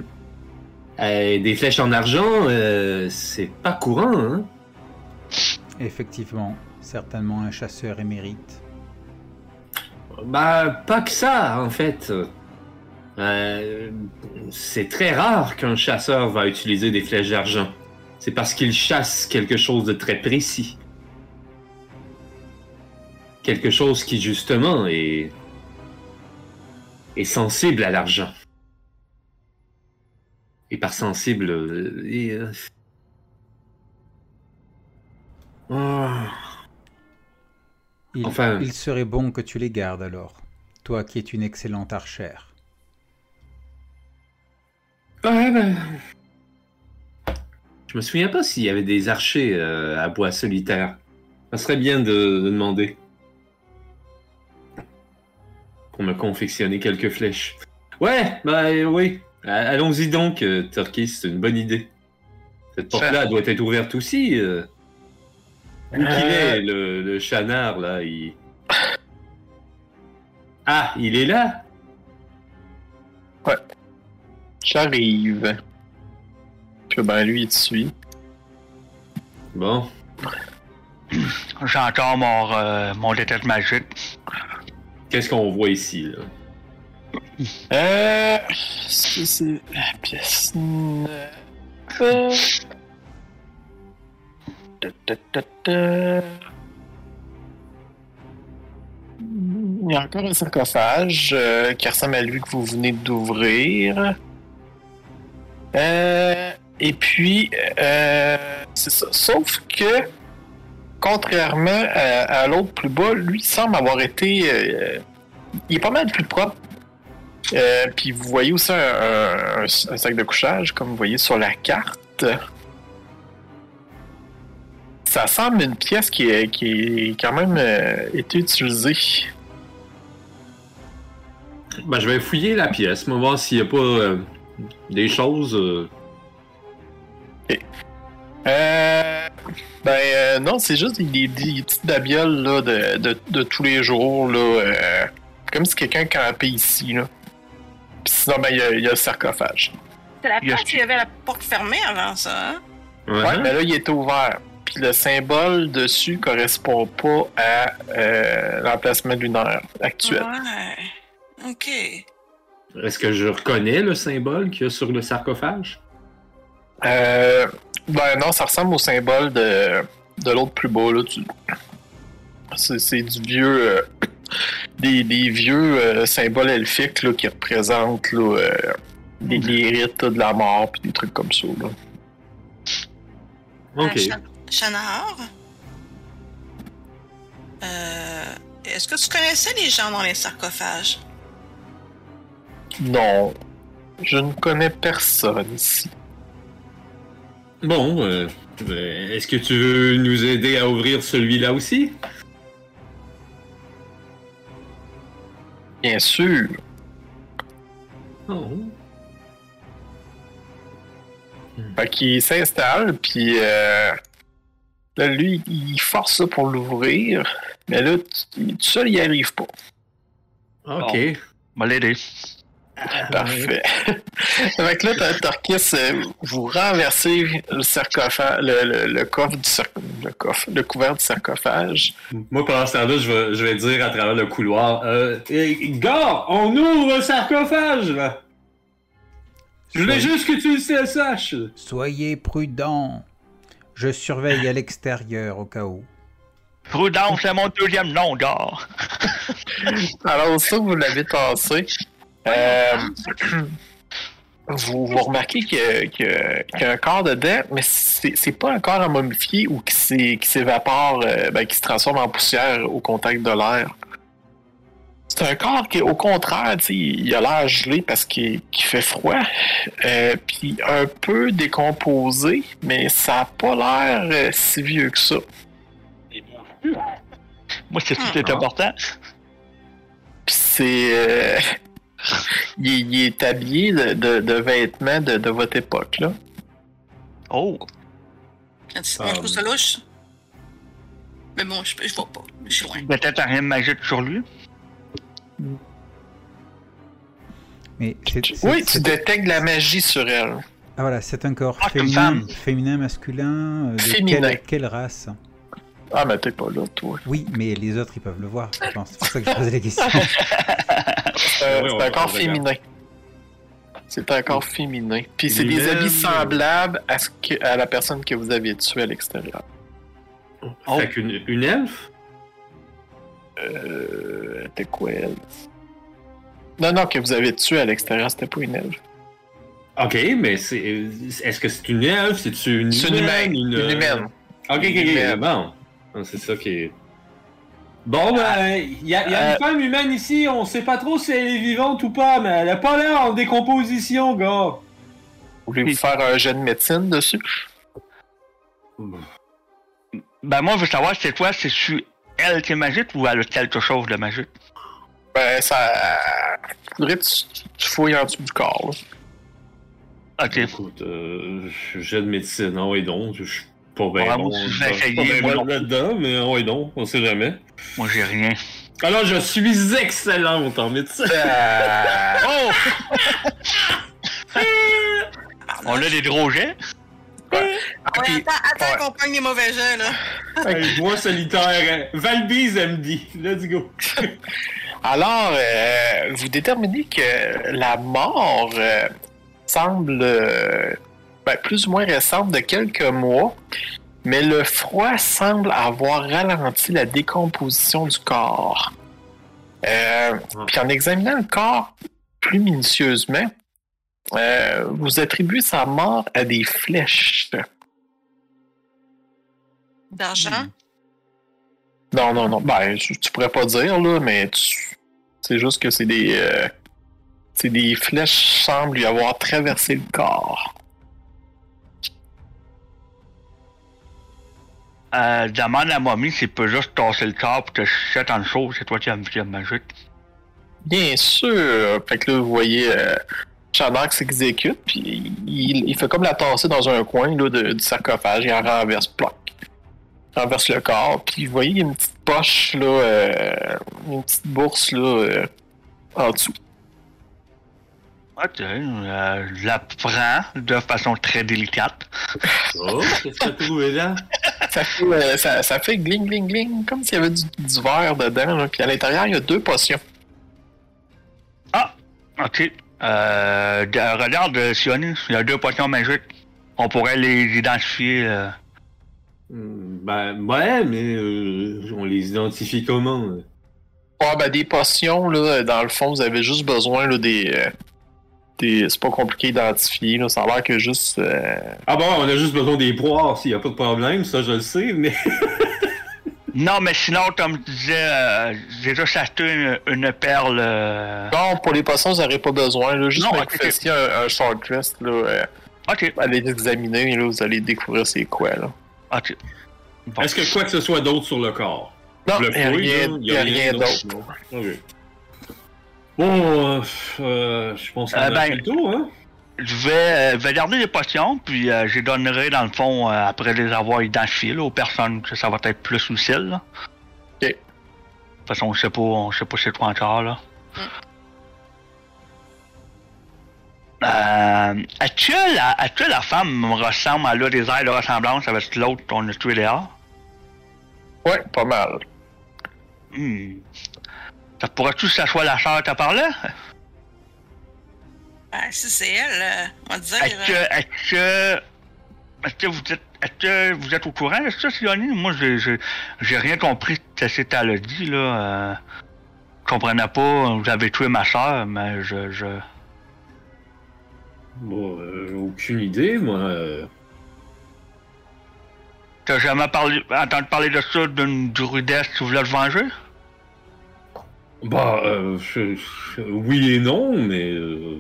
Euh. Des flèches en argent, euh, c'est pas courant, hein? Effectivement, certainement un chasseur émérite. Bah, pas que ça, en fait. Euh, c'est très rare qu'un chasseur va utiliser des flèches d'argent. C'est parce qu'il chasse quelque chose de très précis. Quelque chose qui, justement, est, est sensible à l'argent. Et par sensible... euh, et, euh, ah. Il, Enfin- il serait bon que tu les gardes alors, toi qui es une excellente archère. Ouais, ben... Je me souviens pas s'il y avait des archers euh, à bois solitaire. Ça serait bien de, de demander. Pour me confectionner quelques flèches. Ouais, bah oui. A- Allons-y donc, euh, Turkey, c'est une bonne idée. Cette porte-là doit être ouverte aussi. Euh... Où qu'il Euh. est, le, le chanard, là, il... Ah, il est là? J'arrive. Puis ben lui, il te suit. Bon. J'entends mon, euh, mon détecte magique. Qu'est-ce qu'on voit ici, là? Euh. C'est la pièce. Il y a encore un sarcophage euh, qui ressemble à lui que vous venez d'ouvrir. Euh, et puis, euh, c'est ça. Sauf que, contrairement à, à l'autre plus bas, lui semble avoir été. euh, il est pas mal plus propre euh, puis vous voyez aussi un, un- un sac de couchage, comme vous voyez sur la carte. Ça semble une pièce qui est, qui est quand même euh, été utilisée. Ben, je vais fouiller la pièce, on va voir s'il n'y a pas euh, des choses. euh, ben non, c'est juste des, des- des petites babioles là, de, de, de tous les jours. Là, comme si quelqu'un campait ici. Là. Puis sinon, ben, il y, a- il y a le sarcophage. C'est la Il y a- place où il y avait la porte fermée avant ça, hein? ouais. Ouais, mais là, il était ouvert. puis le symbole dessus correspond pas à euh, l'emplacement lunaire actuel. Ouais. Ok. Est-ce que je reconnais le symbole qu'il y a sur le sarcophage? Euh, ben non, ça ressemble au symbole de, de l'autre plus beau. Là. Tu- C'est, c'est du vieux. euh, des, des vieux euh, symboles elfiques là, qui représentent là, euh, des, des rites là, de la mort puis des trucs comme ça. Là. Ok. Euh? Euh, Est-ce que tu connaissais les gens dans les sarcophages? Non, je ne connais personne ici. Bon, euh, est-ce que tu veux nous aider à ouvrir celui-là aussi? Bien sûr. Oh. Fait qu'il s'installe, puis euh, là, lui, il force ça pour l'ouvrir, mais là, tout seul, il n'y arrive pas. Ok. Va l'aider. Parfait. fait que là, t'as Torquis, euh, vous renversez le sarcophage, le, le- le coffre du le coffre, le couvert du sarcophage. Moi, pendant ce temps-là, je vais, je vais dire à travers le couloir euh, Gars, on ouvre le sarcophage, là! Je voulais juste que tu le saches! Soyez prudents. Je surveille à l'extérieur au cas où. Prudence, c'est mon deuxième nom, gars. Alors, ça, vous l'avez tassé. Euh, vous, vous remarquez que- que- qu'il y a un corps dedans, mais c'est pas un corps à momifier ou qui s'é- qui s'évapore, euh, ben, qui se transforme en poussière au contact de l'air. C'est un corps qui, au contraire, il a l'air gelé parce qu'il qu'il fait froid, euh, puis un peu décomposé, mais ça n'a pas l'air euh, si vieux que ça. Moi, c'est tout Ah. est important. Puis c'est. Il, est- il est habillé de, de- de vêtements de, de votre époque, là. Oh, Quand tu- trouve ça louche? Mais bon, je, je vois pas. Je suis loin. peut-être un rien magique sur lui. Mais c'est, c'est- Oui, c'est- tu détectes de la magie sur elle. Ah, voilà, c'est un corps Ah, féminin, féminin, masculin. euh, de Féminin. Quelle, quelle race? Ah, mais t'es pas là, toi. Oui, mais les autres, ils peuvent le voir, je pense. C'est pour ça que je posais la question. Euh, Oui, c'est va féminin. C'est un corps féminin. Puis c'est des humaine. habits semblables à, ce que, à la personne que vous avez tuée à l'extérieur. Oh. Fait qu'une une elfe? Euh. C'était quoi, elle? Non, non, que vous avez tué à l'extérieur, c'était pas une elfe. Ok, mais c'est. Est-ce que c'est une elfe? C'est-tu une C'est une humaine. Une humaine. Ok, ok, ok. humaine. Bon. Ah, C'est ça qui est. Bon, ben, il y a, y a Euh, une femme humaine ici, on sait pas trop si elle est vivante ou pas, mais elle a pas l'air en décomposition, gars. Voulez-vous faire un jet de médecine dessus? Ben, moi, je veux savoir, c'est toi, c'est-tu elle qui est magique ou elle a quelque chose de magique? Ben, ça. Tu, tu fouilles en dessous du corps, là. Ok. Écoute, euh, jet de médecine, ah oui donc, je suis pas bien Ouais, bon. suis pas bien bon non là-dedans, mais ah oui donc, on sait jamais. Moi, j'ai rien. Alors, je suis excellente en médecine. Oh! On a des gros jets? Ouais, Puis- attends, attends ouais. qu'on pogne les mauvais jets, là. Bois solitaire, Valbise MD, let's go. Alors, euh, vous déterminez que la mort euh, semble euh, ben, plus ou moins récente de quelques mois, mais le froid semble avoir ralenti la décomposition du corps. Euh, Puis en examinant le corps plus minutieusement, euh, vous attribuez sa mort à des flèches. D'argent? Non, non, non. Ben, tu tu pourrais pas dire, là, mais tu- c'est juste que c'est des. euh, c'est des flèches semblent lui avoir traversé le corps. Euh, demande à Mommy s'il peut juste tasser le corps pour te jeter en dessous. C'est toi qui as as magique. Bien sûr. Fait que là, vous voyez euh, qui s'exécute, puis il, il fait comme la tasser dans un coin là, du sarcophage, il en renverse, ploc. Il renverse le corps, puis vous voyez, il y a une petite poche, là, euh, une petite bourse, là, euh, en dessous. Ok, euh, je la prends de façon très délicate. Oh, qu'est-ce que t'as trouvé là? ça, fait, euh, ça, ça fait gling, gling, gling, comme s'il y avait du, du verre dedans. là. Puis à l'intérieur, il y a deux potions. Ah, ok. Euh, de- regarde, euh, Sioni, il y a deux potions magiques. On pourrait les identifier. euh. Hmm, Ben, ouais, mais euh, on les identifie comment? Ouais, ben des potions, là, dans le fond, vous avez juste besoin là, des. C'est pas compliqué d'identifier, là. Ça a l'air que juste. euh, Ah bon, on a juste besoin des poires, s'il y a pas de problème, ça je le sais, mais. Non, mais sinon, comme tu disais, euh, j'ai juste acheté une, une perle. euh. Non, pour les potions, vous n'aurez pas besoin. Là. Juste Non, que ok, vous fassiez un, un short là. euh, Ok, allez l'examiner, là, vous allez découvrir c'est quoi, là. ok. Bon. Est-ce que quoi que ce soit d'autre sur le corps? Non, il n'y a rien, rien d'autre. Bon, euh, euh, je pense qu'on Euh, a ben- fait le tour, hein? Je vais, euh, vais garder les potions, puis euh, je les donnerai, dans le fond, euh, après les avoir identifiées, là, aux personnes que ça va être plus utile. Là. Ok. De toute façon, on sait pas, on sait pas c'est quoi encore, là. Euh, est-ce que la, la femme me ressemble, elle a des airs de ressemblance avec l'autre qu'on a tué dehors? Ouais, pas mal. Hmm. Ça pourrait-tu que ça soit la sœur t'as parlé? Ben, si c'est elle, euh, on va dire. Est-ce que, est-ce que, est-ce que vous êtes, est-ce que vous êtes au courant de ça, Sioni? Moi, j'ai, j'ai, j'ai rien compris de ce que elle a dit, là. Euh, je comprenais pas, vous avez tué ma soeur, mais je, je... Bon, euh, aucune idée, moi. euh. T'as jamais parlé, entendu parler de ça d'une druidesse qui voulait te venger? Bah, euh, je- je- oui et non, mais. euh,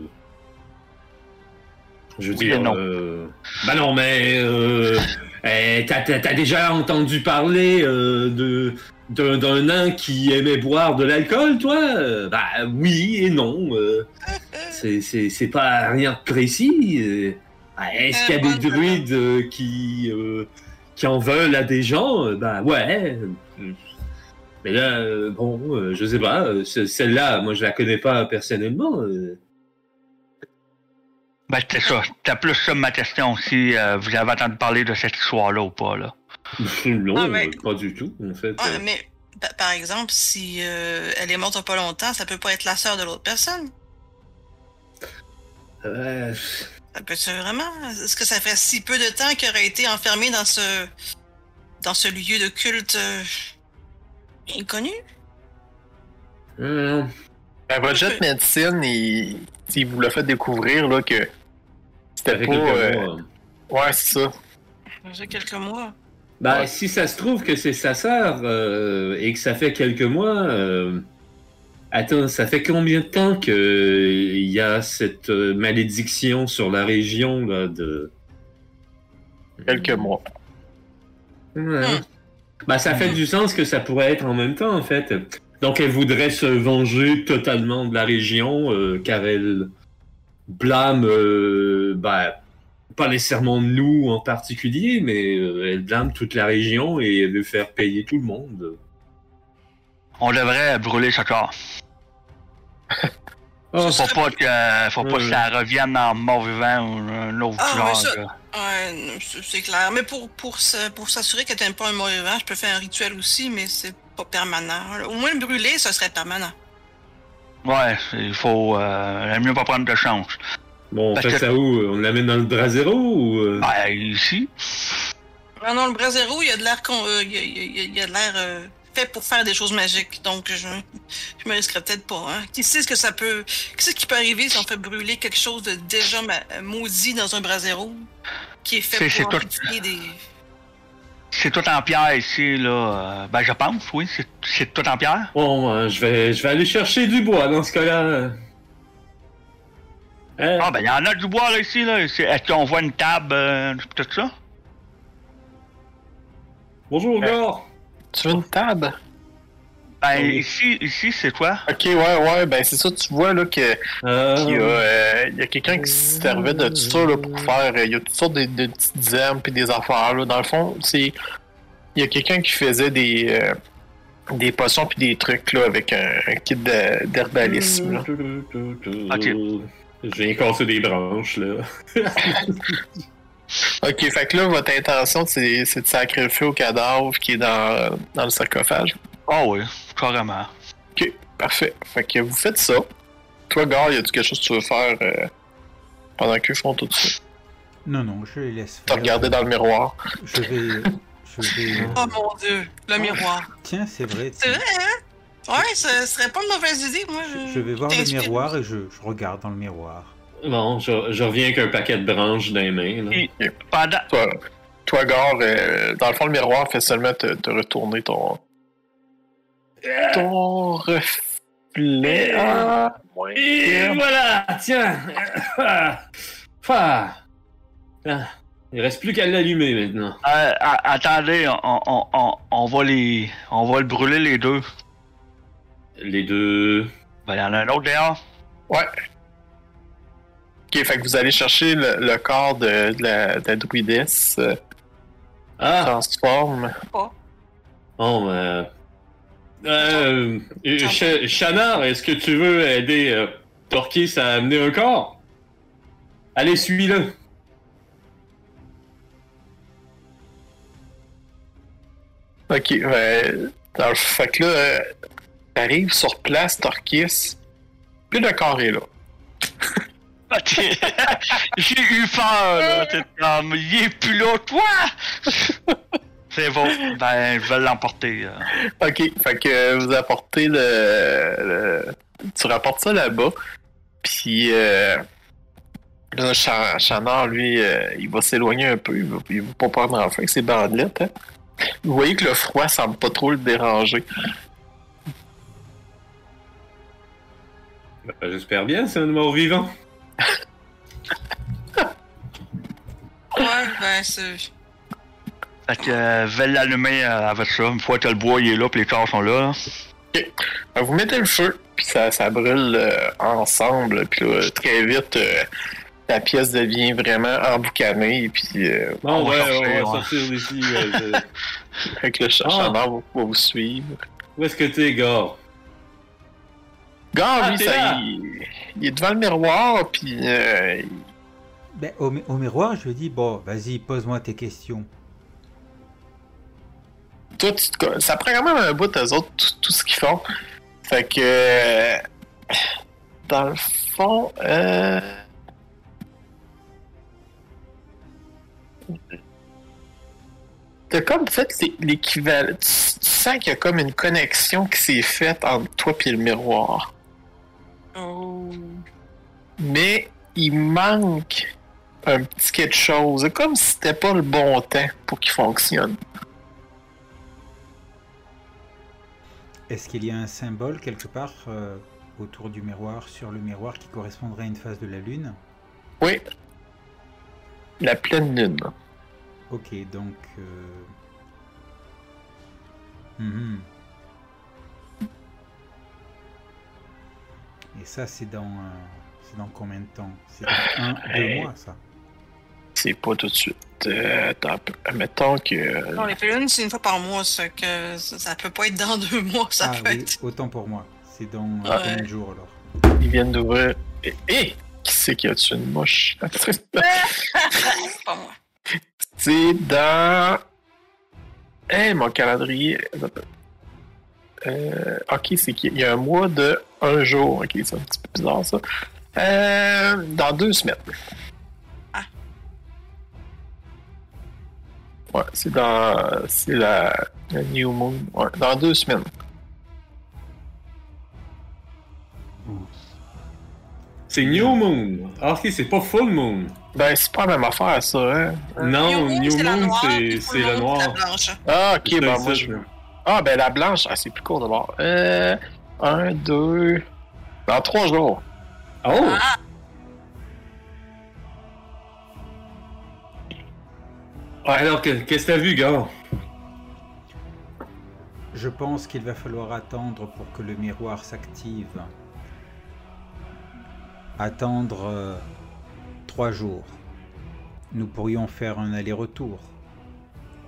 Je veux Oui dire. et non. euh, Bah non, mais. Euh, eh, t'as, déjà entendu parler euh, de. D'un, nain qui aimait boire de l'alcool, toi? Bah oui et non. euh, c'est, c'est, c'est pas rien de précis. Ah, Est-ce qu'il y a des druides euh, qui, euh, qui en veulent à des gens? Bah ouais. Mais là, euh, bon, euh, je sais pas. euh, ce- Celle-là, moi, je la connais pas personnellement. euh. Ben, c'est ça. C'était plus ça ma question, si euh, vous avez entendu parler de cette histoire-là ou pas, là? non, Ah, mais- euh, pas du tout, en fait. ouais, euh. mais pa- par exemple, si euh, elle est morte il y a pas longtemps, ça peut pas être la sœur de l'autre personne. Euh, Ça peut être vraiment? Est-ce que ça fait si peu de temps qu'elle aurait été enfermée dans ce dans ce lieu de culte euh, inconnu? euh, Ben, votre jet de médecine, il, il vous l'a fait découvrir, là, que ça c'était pas. quelques euh, mois. Ouais, c'est ça. J'ai quelques mois. Bah, Ouais. si ça se trouve que c'est sa sœur euh, et que ça fait quelques mois. euh, Attends, ça fait combien de temps que euh, il y a cette malédiction sur la région là de Quelques mois. Ouais. Hmm. Bah, ça fait du sens que ça pourrait être en même temps, en fait. Donc, elle voudrait se venger totalement de la région, euh, car elle blâme, euh, bah, pas nécessairement nous en particulier, mais euh, elle blâme toute la région et elle veut faire payer tout le monde. On devrait brûler ce corps. Oh, Faut pas que, faut pas que ça revienne en mort-vivant ou un autre Ah, genre. Non, c'est clair. Mais pour, pour, se- pour s'assurer qu'elle n'aime pas un mort vivant, je peux faire un rituel aussi, mais c'est pas permanent. Au moins le brûler, ça serait permanent. Ouais, il faut, euh, il mieux pas prendre de chance. Bon, on Parce fait que- ça où? On l'amène dans le brasero ou... euh? Ben, ici, Ah non, le brasero, il y a de l'air con- euh, il y a, il y a- il y a de l'air euh, fait pour faire des choses magiques. Donc je, je me risquerais peut-être pas. Hein. Qui sait ce que ça peut. Qu'est-ce qui peut arriver si on fait brûler quelque chose de déjà ma- maudit dans un brasero qui est C'est- fait c'est pour tout. amplifier des. c'est tout en pierre ici, là. euh, Ben, je pense, oui, c'est- c'est tout en pierre. Bon, euh, je vais, je vais aller chercher du bois dans ce cas-là. Hein? Ah, ben, il y en a du bois, là, ici, là. C'est- Est-ce qu'on voit une table, euh, tout ça? Bonjour, Ouais. Tu veux une table? Ben, Oui. ici, ici, c'est quoi? Ok, ouais, ouais, ben c'est ça, tu vois là que Euh, qu'il y a, euh, il y a quelqu'un qui se servait de tout ça là, pour faire. euh, Il y a toutes sortes de, de petites armes puis des affaires. Là. Dans le fond, c'est. Il y a quelqu'un qui faisait des. euh, des potions puis des trucs là avec un, un kit d'herbalisme. là. Ok. Je viens casser des branches, là. Ok, fait que là, votre intention, c'est de sacrifier au cadavre qui est dans, dans le sarcophage? Ah oui, carrément. Ok, parfait. Fait que vous faites ça. Toi, Gar, y a-tu quelque chose que tu veux faire euh, pendant qu'eux font tout ça? Non, non, je les laisse T'as faire. regardé dans le miroir. Je vais. Je vais. Oh mon dieu, le miroir. Tiens, c'est vrai. C'est vrai, hein? Ouais, ce serait pas une mauvaise idée, moi. Je, Je vais voir le miroir et je, je regarde dans le miroir. Bon, je, je reviens avec un paquet de branches dans les mains. là. Et pendant. Toi, toi Gar, euh, dans le fond, le miroir fait seulement te, te retourner ton. ton reflet. Ah, Et bien. voilà, tiens. Ah. Ah. Ah. Il reste plus qu'à l'allumer maintenant. Euh, attendez, on, on, on, on va les. On va le brûler les deux. Les deux. Ben, il y en a un autre derrière. Ouais. Ok, fait que vous allez chercher le, le corps de, de la, de la druidesse. euh, Ah, transforme. bon, ben. Euh, euh, Ch- Chanard, est-ce que tu veux aider euh, Torquis à amener un corps? Allez, suis-le. Ok, ben, dans le fait que là, euh, t'arrives sur place, Torquis. Plus le corps est là. J'ai eu peur, là. T'es comme, il est plus là, toi! C'est bon. Ben, je vais l'emporter. euh. Ok, fait que vous apportez le. le- tu rapportes ça là-bas. Puis euh, là, Chan- Chanard, lui, euh, il va s'éloigner un peu. Il va, il va pas prendre en feu avec ses bandelettes. hein. Vous voyez que le froid semble pas trop le déranger. Ben, J'espère bien, c'est un mort vivant. Ouais, ben, c'est. Fait que, euh, l'allumer euh, avec ça. Une fois que le bois il est là, puis les corps sont là. là. Fait que Vous mettez le feu, puis ça, ça brûle euh, ensemble. Puis là, très vite, euh, la pièce devient vraiment emboucanée. Puis euh, Bon, On va ouais, chercher, on va ouais. sortir d'ici. je- avec le ch- Ah. Va, va vous suivre. Où est-ce que t'es, Gare? Gars, Ah, lui, ça, il, il est devant le miroir, puis euh, Ben, au, mi- au miroir, je lui dis Bon, vas-y, pose-moi tes questions. toi, tu te- ça prend quand même un bout, eux autres, tout, tout ce qu'ils font. Fait que, euh, dans le fond, euh, t'as comme fait l'é- l'équivalent. Tu, tu sens qu'il y a comme une connexion qui s'est faite entre toi et le miroir. Oh. Mais il manque un petit quelque chose. Comme si c'était pas le bon temps pour qu'il fonctionne. Est-ce qu'il y a un symbole quelque part euh, autour du miroir, sur le miroir, qui correspondrait à une phase de la Lune? Oui. La pleine lune. Ok, donc. euh, mhm. Et ça, c'est dans. euh, c'est dans combien de temps? C'est dans un, deux mois, ça? C'est pas tout de suite. Euh. Mettons que. Non, les pelunes, c'est une fois par mois, ça, que ça, peut pas être dans deux mois, ça ah peut oui, être. autant pour moi. C'est dans euh, Ouais. combien de jours alors? Ils viennent d'ouvrir. Hé! Qui c'est qui a tué une mouche? c'est pas moi. c'est dans. Hé, mon calendrier. Euh, ok, c'est qu'il y a un mois de un jour. Ok, c'est un petit peu bizarre ça. Euh, dans deux semaines. Ah. Ouais, c'est dans. C'est la, la New Moon. Ouais, dans deux semaines. C'est New Moon. Ah, ok, c'est pas Full Moon. Ben, c'est pas la même affaire, ça, hein? Non, New Moon, c'est la noire. Ah, ok, ben, moi, je. Ah, ben, la blanche, ah, c'est plus court d'abord. Euh. Un, deux. Dans trois jours. Oh! Ah, Alors, que- qu'est-ce que t'as vu, gars? Je pense qu'il va falloir attendre pour que le miroir s'active. Attendre euh, trois jours. Nous pourrions faire un aller-retour.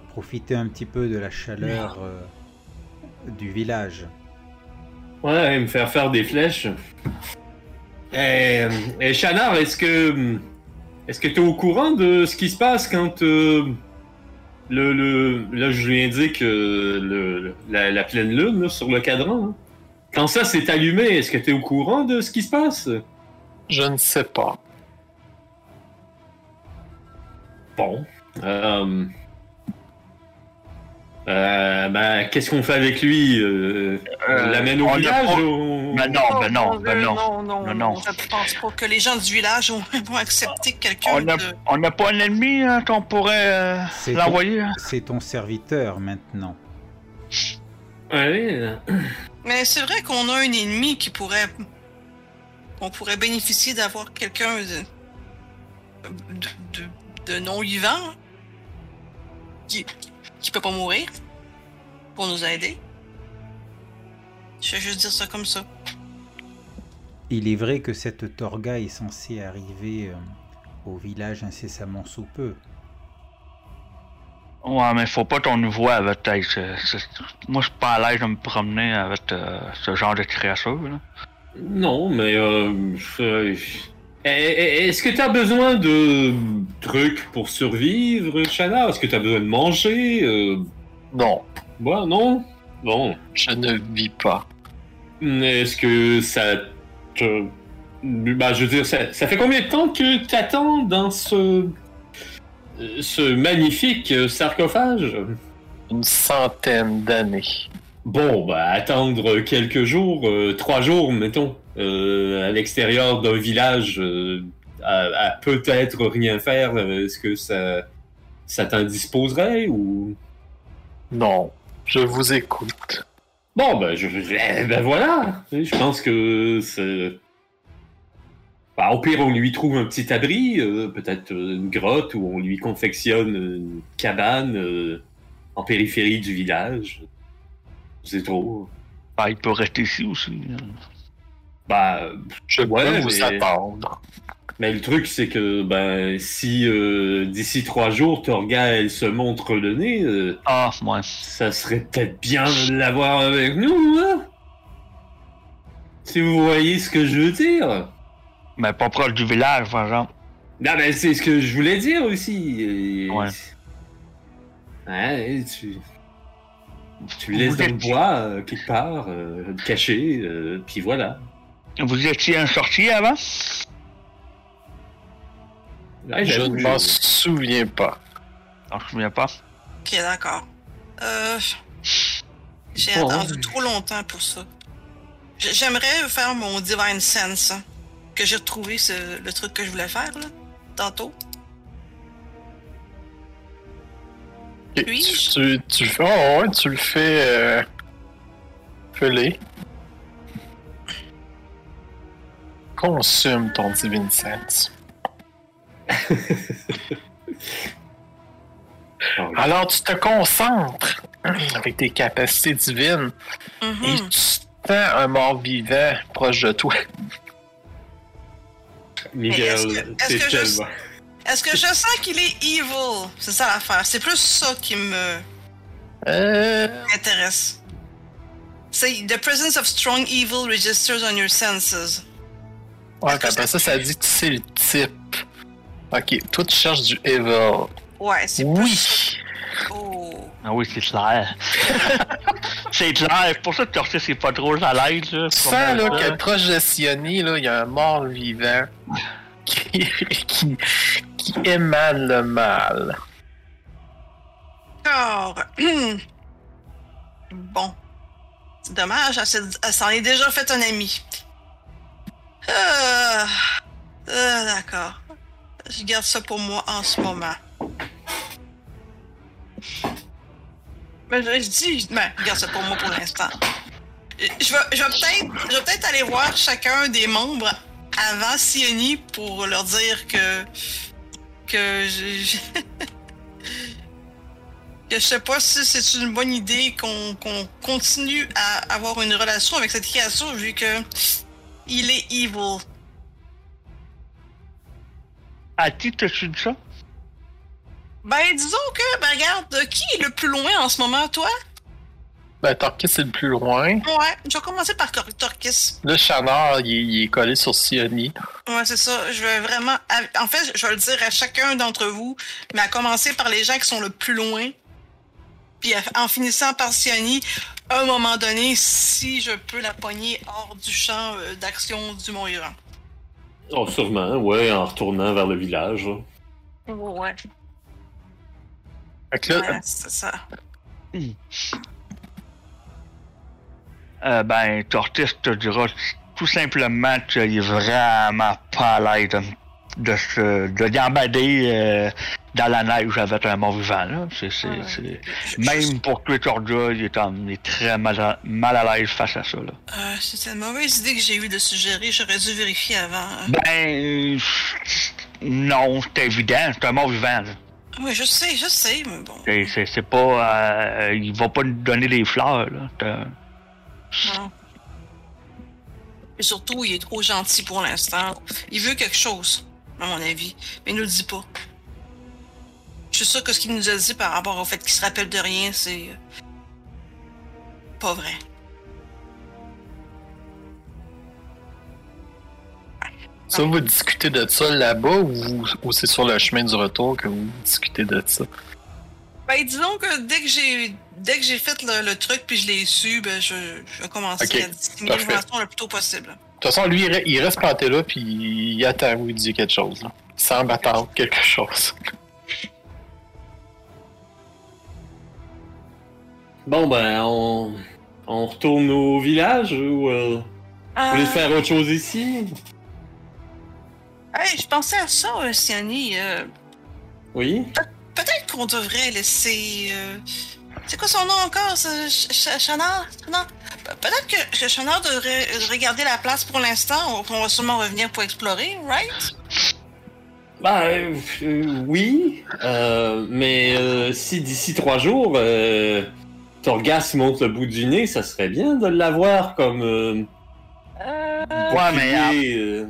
Profiter un petit peu de la chaleur euh, du village. Ouais, me faire faire des flèches. Et, et Chanard, est-ce que. Est-ce que tu es au courant de ce qui se passe quand euh, le, le. Là, je lui indique euh, le, la, la pleine lune là, sur le cadran. hein. Quand ça s'est allumé, est-ce que tu es au courant de ce qui se passe? Je ne sais pas. Bon. Euh, euh, ben, qu'est-ce qu'on fait avec lui? Euh, on Euh, l'amène au on village? ou- Ben non, ben non, non. non, non, Non, non. Je pense pas que les gens du village vont, accepter quelqu'un On a- de... On n'a pas un ennemi hein, qu'on pourrait euh, C'est l'envoyer? hein? C'est ton serviteur maintenant. Ouais. Mais c'est vrai qu'on a un ennemi qui pourrait... On pourrait bénéficier d'avoir quelqu'un de... de, de- de non-vivant qui... qui peut pas mourir pour nous aider. Je vais juste dire ça comme ça. Il est vrai que cette Torga est censée arriver euh, au village incessamment sous peu. Ouais, mais faut pas qu'on nous voit avec Moi, je suis pas à l'aise de me promener avec euh, ce genre de créature. Là. Non, mais euh, Est-ce que tu as besoin de trucs pour survivre, Shana Est-ce que tu as besoin de manger euh... Non, Ouais, non? Bon. je ne vis pas. Est-ce que ça te... Bah, je veux dire, ça, ça fait combien de temps que t'attends dans ce... ce magnifique sarcophage? Une centaine d'années. Bon, bah, attendre quelques jours, euh, trois jours, mettons, euh, à l'extérieur d'un village, euh, à, à peut-être rien faire, euh, est-ce que ça, ça t'indisposerait ou... Non, je vous écoute. Bon, ben, je, je- eh ben voilà, je pense que c'est... Bah, au pire, on lui trouve un petit abri, euh, peut-être une grotte, où on lui confectionne une cabane euh, en périphérie du village. C'est trop. Ah, il peut rester ici aussi. hein. Bah, Je Ouais, peux vous mais- attendre. Mais le truc, c'est que ben, si euh, d'ici trois jours, Torga, elle se montre le nez, euh, Ah, ouais. ça serait peut-être bien de l'avoir avec nous, hein? Si vous voyez ce que je veux dire. Mais pas proche du village, par exemple. Non, mais c'est ce que je voulais dire aussi. Ouais. Ouais, tu... Tu laisses dans le bois, euh, quelque part, euh, caché, puis voilà. Vous étiez un sorcier avant? Ouais, Je ne m'en souviens pas. Je me souviens pas. Ok, d'accord. Euh... J'ai Oh. attendu trop longtemps pour ça. J'aimerais faire mon Divine Sense. hein, Que j'ai retrouvé ce- le truc que je voulais faire, là, tantôt. Ok, Puis-je? Tu, tu, tu fais. Oh, ouais, tu le fais. Euh. Consume ton Divine Sense. Alors, tu te concentres avec tes capacités divines Mhm. et tu sens un mort-vivant proche de toi. Miguel, est-ce que- est-ce c'est je- tellement... Est-ce que je sens qu'il est evil? C'est ça l'affaire. C'est plus ça qui me Euh. intéresse. C'est The presence of strong evil registers on your senses. Ouais, puis après ça- ça, dit que c'est le type. Ok, toi, tu cherches du evil. Ouais, c'est Oui! plus. Oh. Ah oui, c'est clair. c'est clair. C'est pour ça que Tortis c'est pas trop à l'aise. là. Tu sens là, que proche de Sioni, là, il y a un mort vivant qui, qui, qui émane le mal. D'accord. bon. C'est dommage, elle s'en est déjà fait un ami. Euh, euh, D'accord. Je garde ça pour moi en ce moment. Mais je, dis, ben, je garde ça pour moi pour l'instant. Je vais, je vais peut-être, peut-être aller voir chacun des membres avant Sioni pour leur dire que que je, je- sais pas si c'est une bonne idée qu'on qu'on continue à avoir une relation avec cette créature vu que il est evil. À qui t'as-tu dit ça? Ben disons que, ben regarde, qui est le plus loin en ce moment, toi? Ben, Torquis, c'est le plus loin. Ouais, je vais commencer par Tor- Torquis. Là, Chanard, il, est- il est collé sur Sioni. Ouais, c'est ça. Je vais vraiment. En fait, je vais le dire à chacun d'entre vous, mais à commencer par les gens qui sont le plus loin. Puis en finissant par Siani, à un moment donné, si je peux la pogner hors du champ euh, d'action du Mont Huron. Oh, sûrement, ouais, en retournant vers le village. Ouais, Fait que là, ouais, c'est ça. Euh, ben, Tortis te dira tout simplement qu'il est vraiment pas à l'aise de, de se de gambader euh, dans la neige avec un mort vivant. Là. Je- Même pour Torja, il est, en- il est très mal à, mal à l'aise face à ça. Euh, c'est une mauvaise idée que j'ai eu de suggérer. J'aurais dû vérifier avant. Ben, euh, non, c'est évident, c'est un mort vivant. là. Oui, je sais, je sais, mais bon. C'est, pas. euh, il va pas nous donner des fleurs. Là. Non. Et surtout, il est trop gentil pour l'instant. Il veut quelque chose, à mon avis, mais il nous le dit pas. Je suis sûr que ce qu'il nous a dit par rapport au fait qu'il se rappelle de rien, c'est euh, pas vrai. ça, vous discutez de ça là-bas ou, ou c'est sur le chemin du retour que vous discutez de ça? Ben, disons que dès que j'ai dès que j'ai fait le, le truc puis je l'ai su, ben je, je vais commencer à l'information le plus tôt possible. De toute façon, lui, il re- il reste planté là, puis il attend où il dit quelque chose. Là. Il semble attendre quelque chose. Bon, ben, on, on retourne au village ou euh, vous voulez Euh, faire autre chose ici? hey, je pensais à ça, euh, Siani. euh, Oui? Peut-être qu'on devrait laisser. C'est quoi son nom encore, Chanard? Chanard? Pe- Peut-être que, que Chanard devrait regarder la place pour l'instant. On, on va sûrement revenir pour explorer, right? Ben, euh, oui, euh, mais euh, si d'ici trois jours, Torgas monte le bout du nez, ça serait bien de l'avoir comme. Euh, Ouais, mais elle, euh,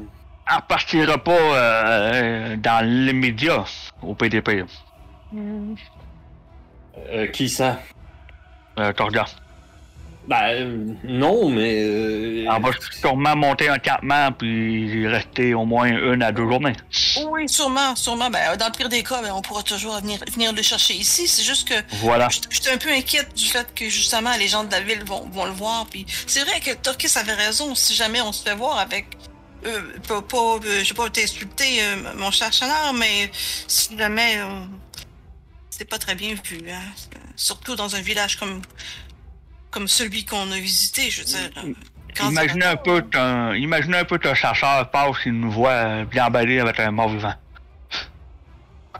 elle repartira pas euh, dans l'immédiat au PDP. euh, qui ça? Euh, Torja. Ben, euh, non, mais. euh, Elle va sûrement monter un campement puis rester au moins une à deux journées. Oui, sûrement, sûrement. Ben, dans le pire des cas, ben, on pourra toujours venir, venir le chercher ici. C'est juste que Voilà. je je suis un peu inquiète du fait que justement les gens de la ville vont, vont le voir. Puis c'est vrai que Torquis avait raison. Si jamais on se fait voir avec. Euh, pas, pas, euh, je vais pas t'insulter, euh, mon cher Chanard, mais si jamais. euh, c'est pas très bien vu. Hein? Surtout dans un village comme, comme celui qu'on a visité, je veux dire. euh, quand Imaginez un peu qu'un, imaginez un peu qu'un chasseur passe et nous voit euh, bien emballé avec un mort vivant.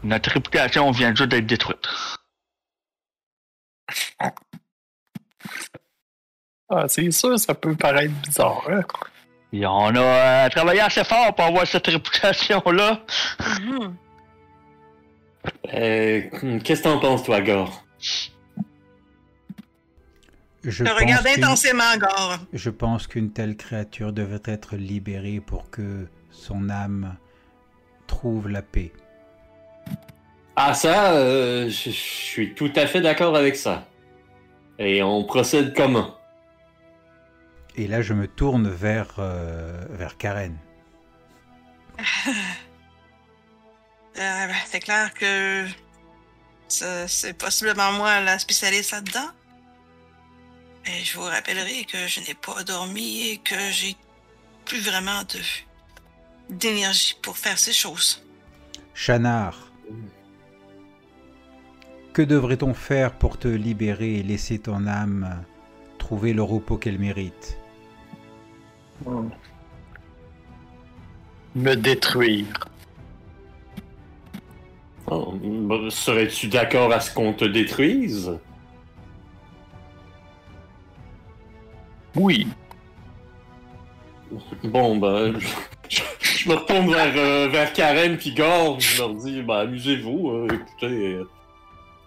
Notre réputation vient juste d'être détruite. Ah, c'est sûr, ça peut paraître bizarre. Hein? Et on a euh, travaillé assez fort pour avoir cette réputation-là. Mhm. euh, Qu'est-ce que t'en penses, toi, Gore? Je pense regarde qu'une- intensément, Gore. Je pense qu'une telle créature devrait être libérée pour que son âme trouve la paix. Ah, ça, euh, je je suis tout à fait d'accord avec ça. Et on procède comment? Et là, je me tourne vers, euh, vers Karen. Euh, c'est clair que c'est possiblement moi la spécialiste là-dedans. Mais je vous rappellerai que je n'ai pas dormi et que j'ai plus vraiment de d'énergie pour faire ces choses. Chanard, que devrait-on faire pour te libérer et laisser ton âme trouver le repos qu'elle mérite? Me détruire. Oh, bah, Serais-tu d'accord à ce qu'on te détruise? Oui. Bon, ben, je, je me retourne vers, euh, vers Karen puis Gore, je leur dis, ben, amusez-vous, euh, écoutez, euh,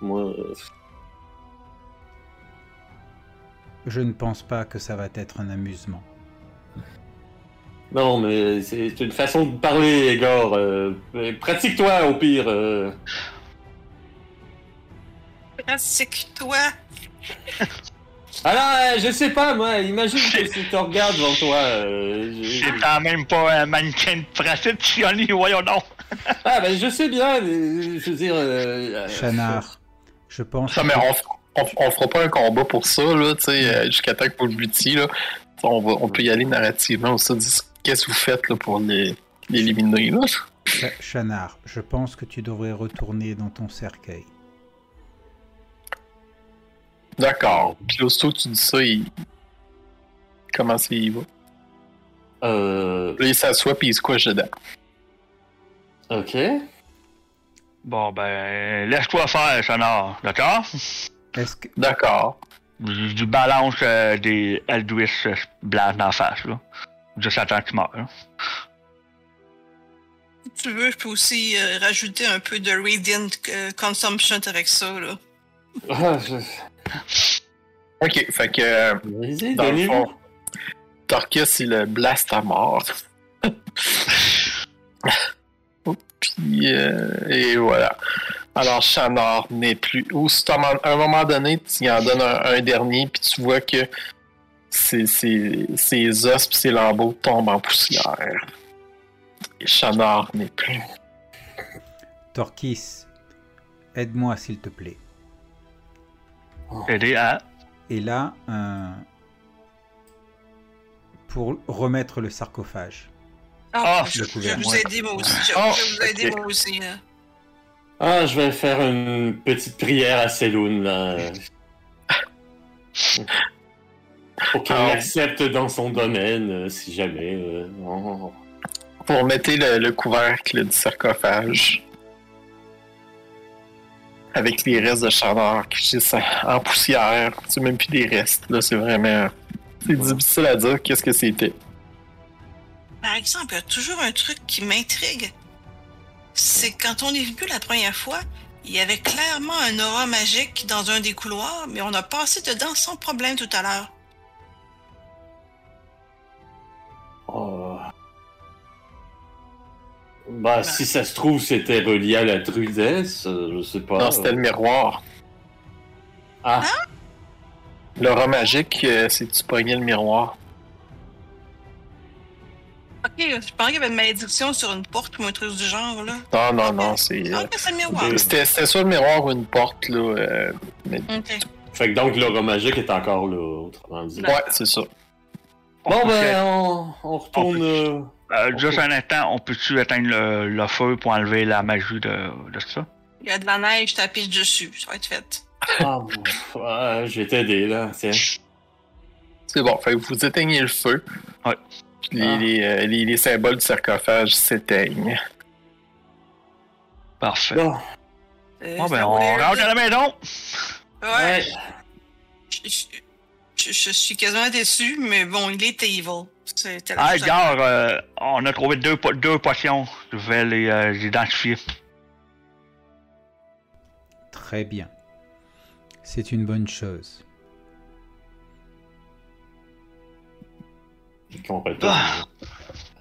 moi, euh, Je ne pense pas que ça va être un amusement. non, mais c'est une façon de parler, Gore, euh, pratique-toi au pire, euh, Pratique-toi. Alors, euh, je sais pas, moi, imagine que tu te regardes devant toi. euh, je- C'est quand même pas un mannequin de principe, Chioni, voyons donc. Ah, ben je sais bien, mais je veux dire. euh, euh, Chanard, je pense. Non, mais on, on, on fera pas un combat pour ça, là, tu sais, euh, jusqu'à temps que vous le butiez, là. On, va, on peut y aller narrativement aussi, dire qu'est-ce que vous faites là, pour les- l'éliminer, là? Cha- Chanard, je pense que tu devrais retourner dans ton cercueil. D'accord. Puis aussitôt que tu dis ça, il comment ça y va? Euh. Là, il s'assoit puis il se couche dedans. Ok. Bon, ben, laisse-toi faire, Chanard, d'accord? Que. D'accord. Du, du balance euh, des Eldritch euh, blancs dans la face, là. Juste attends que tu meurs, là. Si tu veux, je peux aussi euh, rajouter un peu de Radiant euh, Consumption avec ça, là. Ah, je... Ok, fait que euh, Vas-y, dans le fond, Torcus, il le blast à mort. Puis, euh, et voilà. Alors, Chanard n'est plus. Ou si à un moment donné, tu en donnes un, un dernier, puis tu vois que ses, ses, ses os puis ses lambeaux tombent en poussière. Et Chanard n'est plus. Torquis, aide-moi s'il te plaît. Aider à. Et là, euh, pour remettre le sarcophage. Ah, je, le je vais couvert, vous ouais. aider moi aussi. Je, Oh, je vais vous aider ok. moi aussi. là. Ah, je vais faire une petite prière à Céloun, là. Pour qu'elle Ah. l'accepte dans son domaine, euh, si jamais. euh. Vous remettez le, le couvercle du sarcophage. Avec les restes de Chanard qui gisent en poussière. C'est même plus des restes. Là, c'est vraiment. C'est difficile à dire qu'est-ce que c'était. Par exemple, il y a toujours un truc qui m'intrigue. C'est que quand on est venu la première fois, il y avait clairement un aura magique dans un des couloirs, mais on a passé dedans sans problème tout à l'heure. Oh. Bah, si ça se trouve, c'était relié à la druidesse, euh, je sais pas. Non, c'était le miroir. Ah, L'aura magique, euh, c'est tu pognais le miroir. Ok, je pensais qu'il y avait une malédiction sur une porte ou un truc du genre, là. Non, non, non, c'est. Ah, euh, c'est le miroir. Ok. C'était c'était soit le miroir ou une porte, là. euh, mais... Ok. fait que donc l'aura magique est encore là, autrement dit. Ouais, c'est ça. Bon, ben, on, on retourne. euh, Euh, juste un instant, on peut-tu éteindre le, le feu pour enlever la magie de, de ça? Il y a de la neige tapée dessus, ça va être fait. Ah, bon, ouais, je vais t'aider, là. Tiens. C'est bon. Fait que vous éteignez le feu. Ouais. Les, Ah. les, euh, les- les symboles du sarcophage s'éteignent. Parfait. Bon, Euh, Bon, ben, on rentre à la maison! Ouais. ouais. Je, je- je- je suis quasiment déçu, mais bon, il était evil. C'était la Ah, gars, euh, on a trouvé deux, po- deux potions. Je vais les euh, identifier. Très bien. C'est une bonne chose. Ah.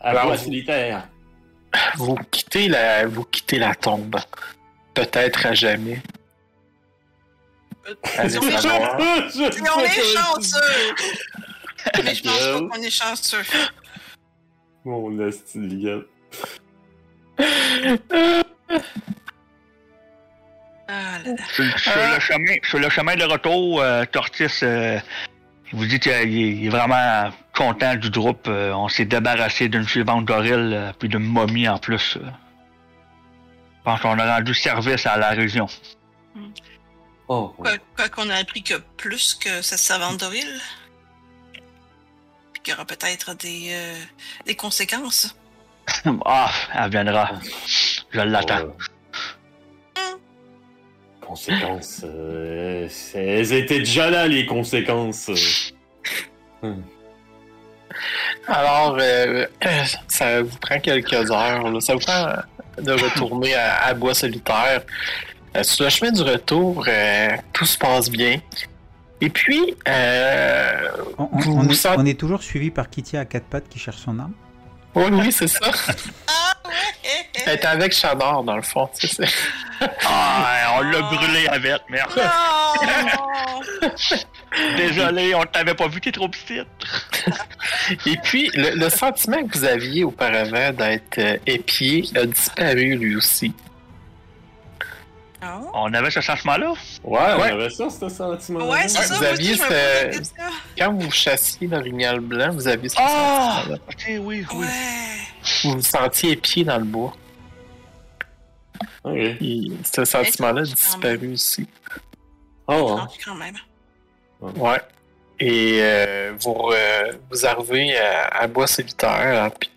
Alors, vous- solitaire. Vous quittez la, vous quittez la tombe. Peut-être à jamais. Mais on est chanceux! Mais je pense pas qu'on est chanceux. Mon gueule. Ah là là. Sur, sur le chemin, sur le chemin de retour, euh, Tortis, euh, il vous dit qu'il est, il est vraiment content du groupe. Euh, on s'est débarrassé d'une suivante gorille, euh, puis d'une momie en plus. euh. Je pense qu'on a rendu service à la région. Oh, Quoi quoi qu'on a appris que plus que cette savante d'Oril. Puis qu'il y aura peut-être des, euh, des conséquences. ah, elle viendra. Je l'attends. Conséquences. euh, elles étaient déjà là, les conséquences. Alors, euh, ça vous prend quelques heures. là. Ça vous prend de retourner à, à Bois Solitaire. Euh, sur le chemin du retour, euh, tout se passe bien. Et puis, euh, On, on- Vous on vous est, sentez- on est toujours suivi par Kitty à quatre pattes qui cherche son arme. oui, oui, c'est ça. Ah ouais! Elle avec Chanard, dans le fond. tu sais, c'est- Ah, on l'a brûlé avec, merde. Non! Désolé, on t'avait pas vu, t'es trop petite. Et puis, le, le sentiment que vous aviez auparavant d'être épié a disparu lui aussi. Oh. On avait ce changement-là? Ouais, on Ouais. avait ça, ce sentiment. Ouais, c'est Ouais, ça. vous aviez ce-. Quand vous chassiez l'orignal blanc, vous aviez ce Ah! sentiment-là. Ok, oui, oui. Ouais. Vous vous sentiez épié dans le bois. Ok. Et ce sentiment-là a disparu aussi. Oh, Non, quand même. Ouais. Et euh, vous, euh, vous arrivez à, à Bois Solitaire, hein, puis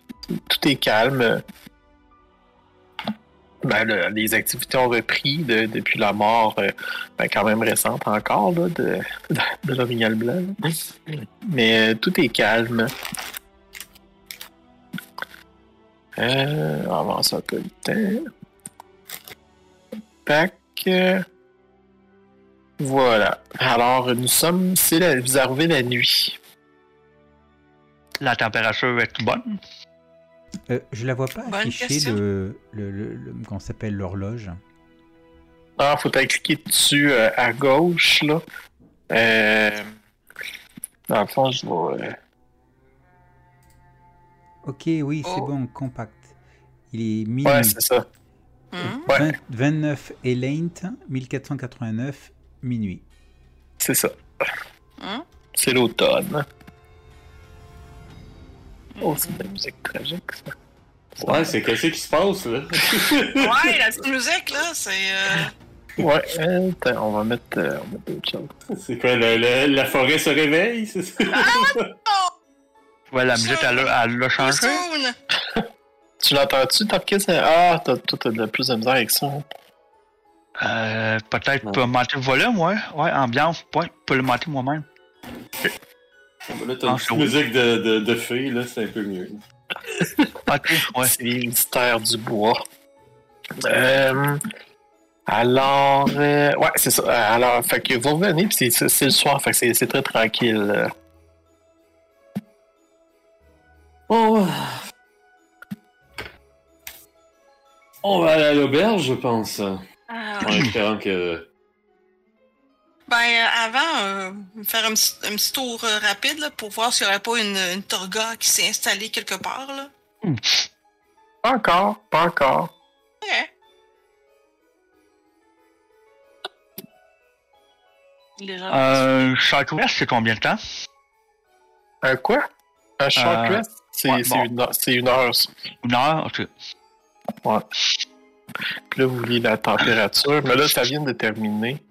tout est calme. Ben, le- les activités ont repris de- depuis la mort, euh, ben, quand même récente encore, de, de, l'orignal blanc. Mais euh, tout est calme. Euh, avance un peu le temps. Euh, Voilà. Alors, nous sommes. C'est la, vous arrivez la nuit. La température est bonne. Euh, je la vois pas Bonne afficher question. le, le, le, le- comment s'appelle l'horloge. Ah, faut peut-être cliquer dessus euh, à gauche, là. Euh, dans le fond, je vais. euh, Ok, oui, c'est Oh. bon, compact. Il est minuit. Ouais, c'est ça. Ouais, 20 29 Elaint, 1489, minuit. c'est ça. Hum. C'est l'automne. Oh, c'est de la musique tragique, ça. Ouais, c'est qu'est-ce qui se passe, là? Ouais, la petite musique, là, c'est. euh, Ouais, euh, attends, on va mettre, euh, on va mettre autre chose. c'est quoi, le- le- la forêt se réveille, c'est ça? Ouais, la musique, elle, a- elle l'a changé. Soon. Tu l'entends-tu, Topkins? Ah, t'as, toi, t'as de plus de misère avec ça. hein. Euh, peut-être Ouais. pour monter le volume, ouais. Ouais, ambiance, ouais, pour le monter moi-même. Là, t'as une Ah, petite musique de, de, de fille, là, c'est un peu mieux. Ok, ouais. C'est les mystères du bois. Euh, alors, euh, ouais, c'est ça. Euh, Alors, fait que vous revenez, puis c'est- le soir, fait que c'est c'est très tranquille. euh. On va... On va aller à l'auberge, je pense. En Ah, espérant que... Ben, euh, avant, euh, faire un petit, un petit tour euh, rapide là, pour voir s'il n'y aurait pas une, une torga qui s'est installée quelque part. Là. Pas encore, pas encore. Gens- Euh, Shark West, c'est combien de temps? Un quoi? Un short Euh, rest? C'est ouais, bon. une, heure- c'est une heure. Une heure? Ok. Puis là, vous voulez la température, mais là, ça vient de terminer.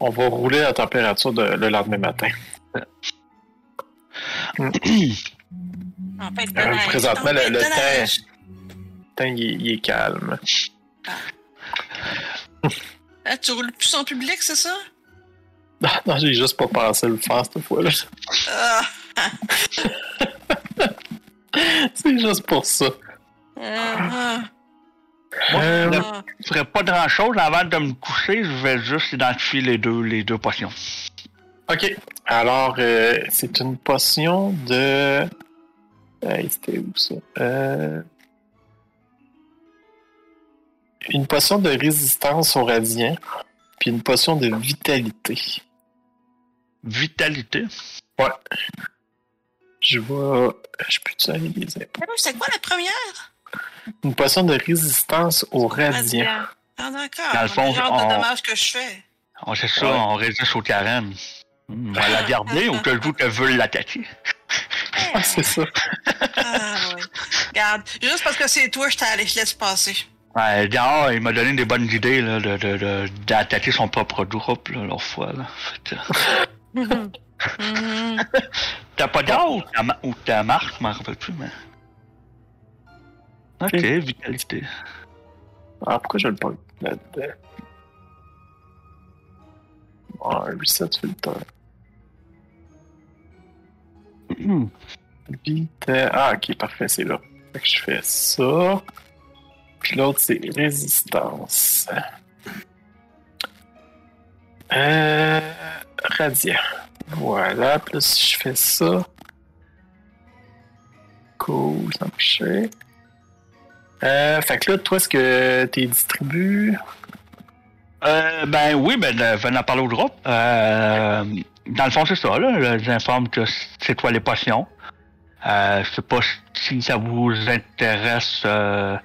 On va rouler la température de- le lendemain matin. En fait, de Euh, présentement, le- le temps- il, est- il est calme. Ah, tu roules plus en public, c'est ça? Non, non, j'ai juste pas pensé le faire cette fois-là. Ah, C'est juste pour ça. ah, Euh, ah. Je ferais pas grand chose avant de me coucher, je vais juste identifier les deux, les deux potions. Ok. Alors, euh, c'est une potion de. Euh, C'était où ça? Euh, Une potion de résistance au radiant, puis une potion de vitalité. Vitalité? Je vais. Je peux-tu aller les impôts? C'est quoi la première? Une potion de résistance au radiant. Radiant. Ah, d'accord. Dans le fond, le genre on- de dommage que je fais? On sait ça, Ouais. on résiste aux carènes. Hmm, On va la garder ou que le qu'elle veut l'attaquer. Ah, c'est ça. Ah, oui. Regarde, juste parce que c'est toi, je t'allais je laisse passer. Ouais, dehors, il m'a donné des bonnes idées là, de, de, de- d'attaquer son propre groupe là, l'autre fois. Là. Fait que- Mhm. T'as pas d'or ou t'as, ma- ou t'as marque, je m'en rappelle plus, mais. Ok, vitalité. Ah, pourquoi je le pas là-dedans? Ah, un reset filter. Vite. Ah, ok, parfait, c'est là. Fait que je fais ça. Puis l'autre, c'est résistance. Euh. Radiant. Voilà. Là, si je fais ça. Cool, ça marchait. Euh, fait que là, toi, est-ce que t'es distribué? Euh, ben oui, ben venant parler au groupe. Euh, dans le fond, c'est ça, là. Je les informe que c'est toi les potions. Euh, je sais pas si ça vous intéresse. Euh,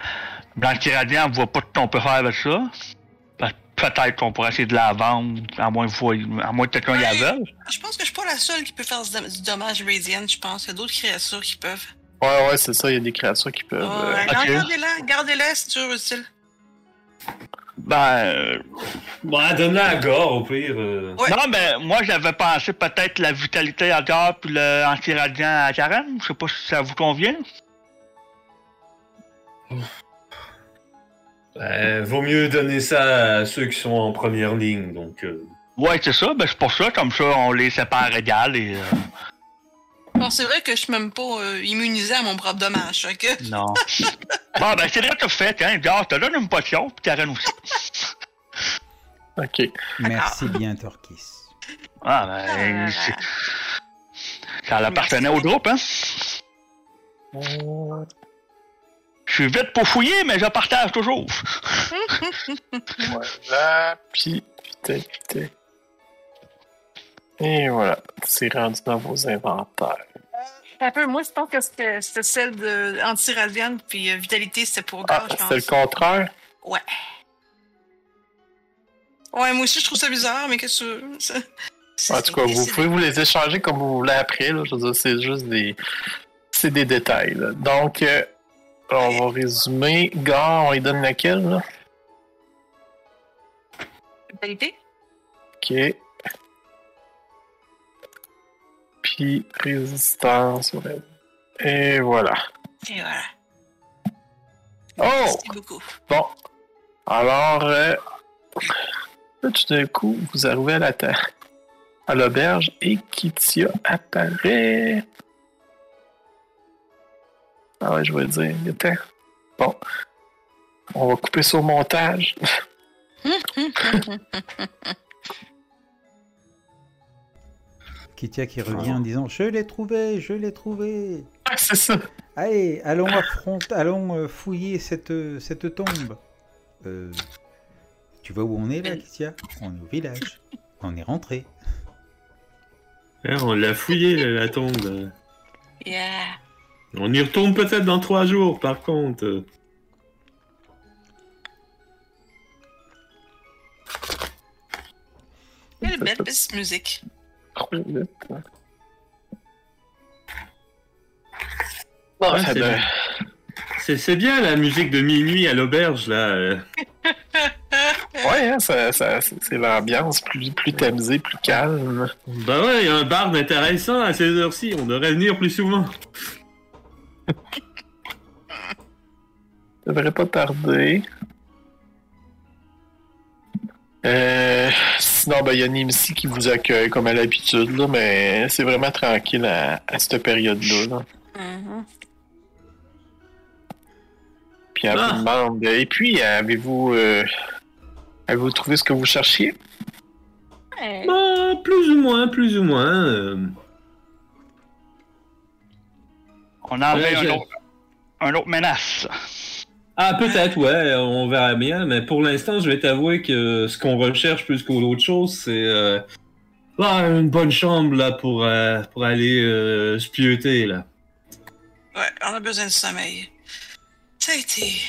Blanc-Tiradian, on voit pas ce qu'on peut faire avec ça. Pe- Peut-être qu'on pourrait essayer de la vendre, à moins, que vous- à moins que quelqu'un y Ouais. aveugle. Je pense que je suis pas la seule qui peut faire du dom- du dommage radiant, je pense. Il y a d'autres créatures qui peuvent. Ouais, ouais, c'est ça, il y a des créatures qui peuvent. euh, Ouais, ok. Gardez-la, gardez-la si tu veux, utile. Ben, euh, Bon, donne-la à Gore, au pire. euh. Ouais. non, mais moi, j'avais pensé peut-être la vitalité à Gare puis le anti-radiant à Karen. Je sais pas si ça vous convient. Ben, vaut mieux donner ça à ceux qui sont en première ligne, donc... euh, Ouais, c'est ça. Ben, c'est pour ça. Comme ça, on les sépare égal et... Bon, c'est vrai que je suis même pas euh, immunisé à mon propre dommage. fait que... Non. bon, ben, c'est vrai que t'as fait, hein. Gare, te donne une potion, puis Karen aussi. Ok. Merci bien, Torquis. Ah, ben, c'est- ça appartenait au groupe, hein? Euh, Je suis vite pour fouiller, mais je partage toujours. Voilà. Puis, putain, putain. Et voilà. C'est rendu dans vos inventaires. Un peu, moi, je pense que c'était celle de anti-radiant, puis euh, vitalité, c'était pour Ah, gars, je pense. c'est le contraire? Ouais. Ouais, moi aussi, je trouve ça bizarre, mais qu'est-ce que ça- En tout cas, vous c'est- pouvez vous les échanger comme vous voulez après. Là. Je veux dire, c'est juste des. C'est des détails. là. Donc, euh, on va résumer. Gare, on lui donne laquelle, là? Vitalité? Ok. Résistance. Et voilà. Et voilà. Oh! Beaucoup. Bon. Alors, euh, tout d'un coup, vous arrivez à la terre, à l'auberge, et Kitia apparaît. Ah ouais, je vais dire, il était. Bon. On va couper au montage. Kitia qui revient en disant Je l'ai trouvé, je l'ai trouvé. Ah, c'est ça. Allez, allons, affronter, allons euh, fouiller cette, euh, cette tombe. Euh, tu vois où on est là, Kitia? On est au village. On est rentré. hein, on l'a fouillé, la, tombe. Yeah. On y retourne peut-être dans trois jours, par contre. Quelle belle petite musique. Bon, Ouais, ça c'est bien. C'est c'est bien la musique de minuit à l'auberge, là. euh. Ouais, hein, ça, ça- c'est l'ambiance plus, plus tamisée, plus calme. Bah ouais, il y a un bar intéressant à ces heures-ci. On devrait venir plus souvent. Ça devrait pas tarder. Euh, sinon, ben, il y a Nimsi qui vous accueille comme à l'habitude, là, mais c'est vraiment tranquille à, à cette période-là. là. Mhm. Puis elle Ah. vous demande Et puis, avez-vous euh, avez-vous trouvé ce que vous cherchiez? Bah, plus ou moins, plus ou moins. euh. On a Ouais, un, je- autre, un autre menace. Ah, peut-être, ouais, on verra bien. Mais pour l'instant, je vais t'avouer que ce qu'on recherche plus qu'autre chose, c'est euh, bah, une bonne chambre là pour, euh, pour aller euh, se là. Ouais, on a besoin de sommeil. Ça a été.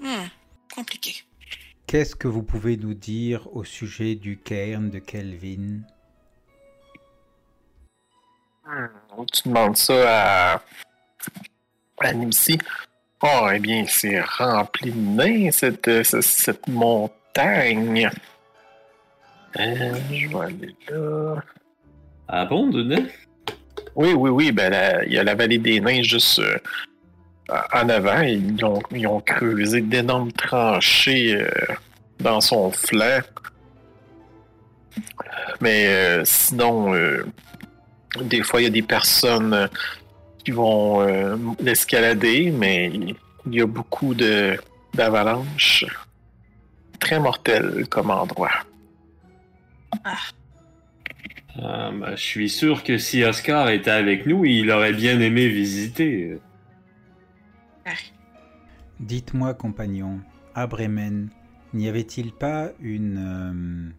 hmm, compliqué. Qu'est-ce que vous pouvez nous dire au sujet du cairn de Kelvin? Tu demandes ça à, à Nimsi. Oh, eh bien, c'est rempli de nains, cette, euh, ce- cette montagne. Euh, je vais aller là. Ah bon? Oui, oui, oui. Ben, il y a la vallée des nains juste euh, en avant. Ils ont, ils ont creusé d'énormes tranchées euh, dans son flanc. Mais sinon, des fois, il y a des personnes qui vont euh, l'escalader, mais il y a beaucoup de d'avalanches. Très mortel comme endroit. Ah, bah, je suis sûr que si Oscar était avec nous, il aurait bien aimé visiter. Dites-moi, compagnon, à Bremen, n'y avait-il pas une.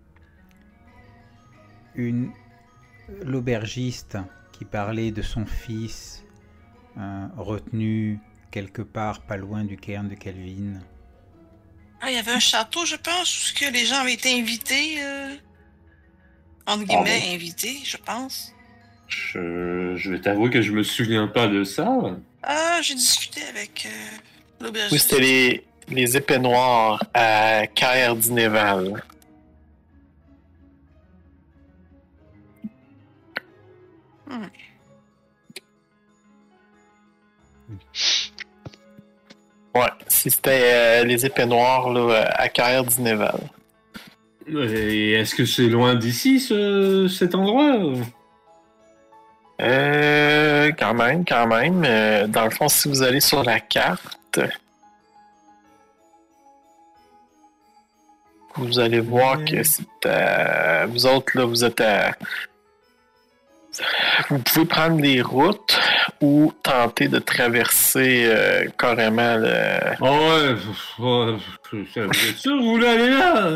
euh, une. l'aubergiste qui parlait de son fils retenu quelque part pas loin du cairn de Calvin. Ah, il y avait un château, je pense, où que les gens avaient été invités. Euh... Entre guillemets, invités, je pense. Je, je vais t'avouer que je me souviens pas de ça. Ah, j'ai discuté avec euh, Oui, l'aubergiste. c'était les, les épées noires à Caire d'Inéval. Hmm. Ouais, si c'était euh, les épées noires là, à Caire d'Inéval. Et est-ce que c'est loin d'ici, ce, cet endroit Euh, quand même, quand même. Euh, dans le fond, si vous allez sur la carte, vous allez voir que c'est à- vous autres là, vous êtes à vous pouvez prendre des routes ou tenter de traverser euh, carrément le. Oh ouais, ouais, vous êtes sûr vous voulez aller là?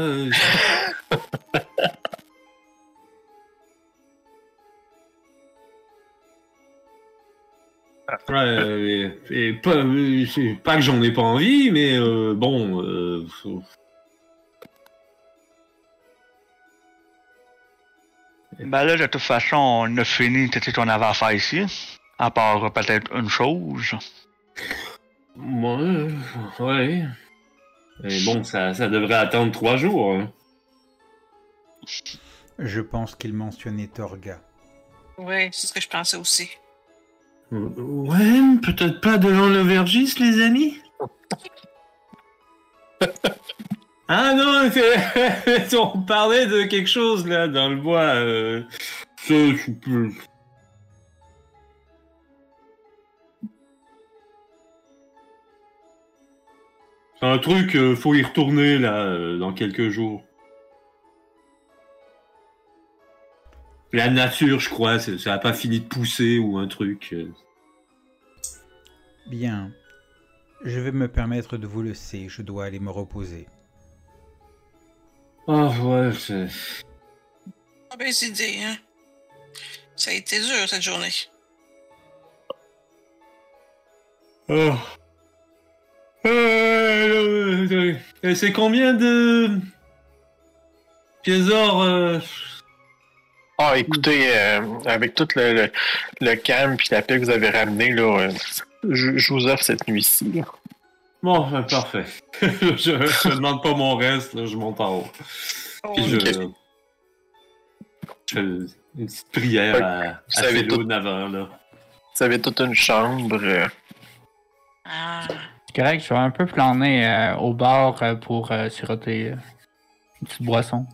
Ouais, euh, euh, pas que j'en ai pas envie, mais euh, bon, Ben là, de toute façon, on a fini tout ce qu'on avait à faire ici. À part peut-être une chose. ouais, ouais. Mais bon, ça, ça devrait attendre trois jours. hein. Je pense qu'il mentionnait Torga. Oui, c'est ce que je pensais aussi. Ouais, peut-être pas devant l'aubergiste, les amis? Ah non, on parlait de quelque chose là dans le bois. Euh... C'est un truc, euh, faut y retourner là euh, dans quelques jours. La nature, je crois, ça a pas fini de pousser ou un truc. Bien. Je vais me permettre de vous laisser, je dois aller me reposer. Ah ouais, c'est. Ah ben, c'est idée, hein. Ça a été dur, cette journée. Oh. Euh, c'est combien de pièces d'or euh, Ah, écoutez, euh, avec tout le, le, le calme puis la paix que vous avez ramené, là, euh, je, je vous offre cette nuit-ci. Bon, euh, parfait. je, je demande pas mon reste, là, je monte en haut. Puis je, une petite prière à, à Félo tout. Navarre, là. Vous avez toute une chambre. euh, Ah. C'est correct, je vais un peu planer euh, au bar euh, pour euh, siroter euh, une petite boisson.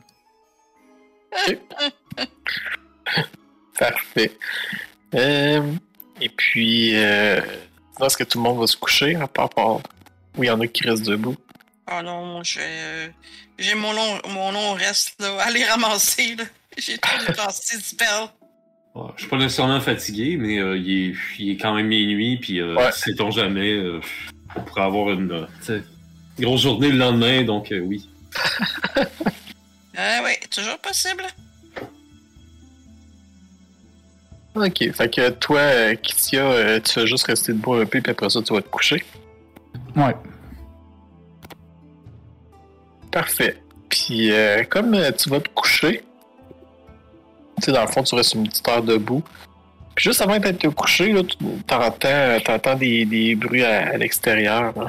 Parfait. Euh, et puis, euh, est-ce que tout le monde va se coucher, à part par... où il y en a qui restent debout? Ah non, moi, je- euh, j'ai mon long, mon long reste, là, à les ramasser, là. J'ai trop dépensé du spell. Bon, je suis pas nécessairement fatigué, mais euh, il, est, il est quand même minuit, puis euh, Ouais. sait-on jamais, euh, on pourrait avoir une euh, grosse journée le lendemain, donc euh, oui. Ah ouais, toujours possible. Ok, fait que toi, euh, Kitia, euh, tu vas juste rester debout un peu, puis après ça, tu vas te coucher. Ouais. Parfait. Puis, euh, comme euh, tu vas te coucher, tu sais, dans le fond, tu restes une petite heure debout. Puis, juste avant d'être te couché, là, tu t'entends, t'entends des, des bruits à, à l'extérieur. là.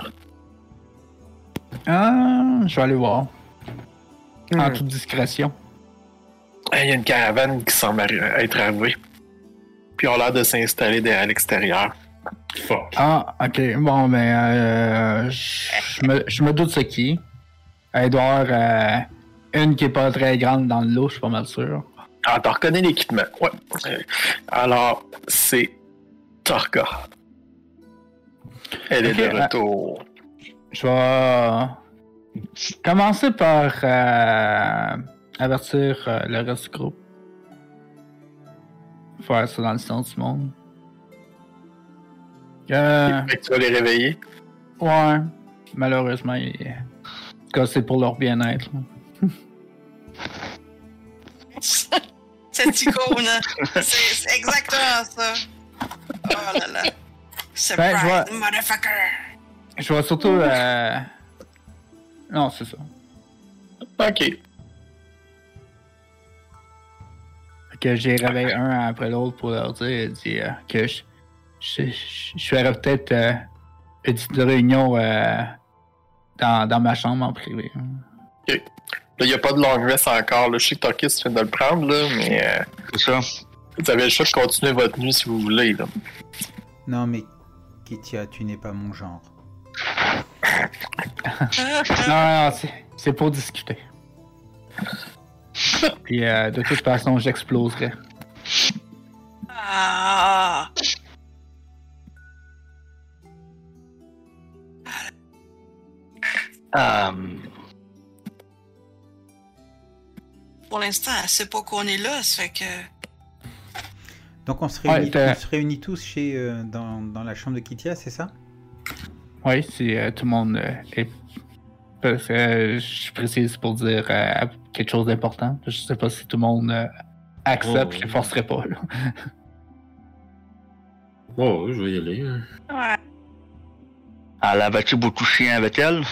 Ah, je vais aller voir. En Hmm. toute discrétion. Il y a une caravane qui semble être arrivée. Puis, ils ont l'air de s'installer à l'extérieur. Fuck. Ah, ok. Bon, ben, euh, je me, je me doute ce qui. Il doit avoir euh, une qui est pas très grande dans le lot, je suis pas mal sûr. Ah, t'en reconnais l'équipement. Ouais. Alors, c'est Torga. Elle est de euh, retour. Je vais commencer par euh, avertir euh, le reste du groupe. Faire ça dans le sens du monde. Euh, Fait que tu vas les réveiller. ouais, malheureusement, il- en tout cas, c'est pour leur bien-être. cette icône. C'est c'est exactement ça. Oh là là. Surprise, Ben, je vois- motherfucker. Je vois surtout. euh, Non, c'est ça. Ok. Fait que j'ai réveillé un après l'autre pour leur dire, dire, que je, je, je, ferais peut-être euh, une petite réunion euh, dans, dans ma chambre en privé. Là, il n'y a pas de long rest encore. Là. Je sais que Tokis vient de le prendre, là, mais euh, C'est ça. vous avez le choix de continuer votre nuit si vous voulez. Là. Non, mais Kitia, tu n'es pas mon genre. Non, non, non, c'est- pour discuter. Puis euh, de toute façon, j'exploserais. Ah. Euh, Pour l'instant, elle sait pas qu'on est là, ça fait que. Donc on se Ouais, réunit, t'as- on se réunit tous chez, euh, dans, dans la chambre de Kitia, c'est ça? Oui, si euh, tout le monde euh, est. Parce que euh, je précise pour dire euh, quelque chose d'important. Je sais pas si tout le monde euh, accepte, Oh. je les forcerai pas. Là. Oh, je vais y aller. hein. Ouais. elle avait-tu beaucoup de chiens avec elle?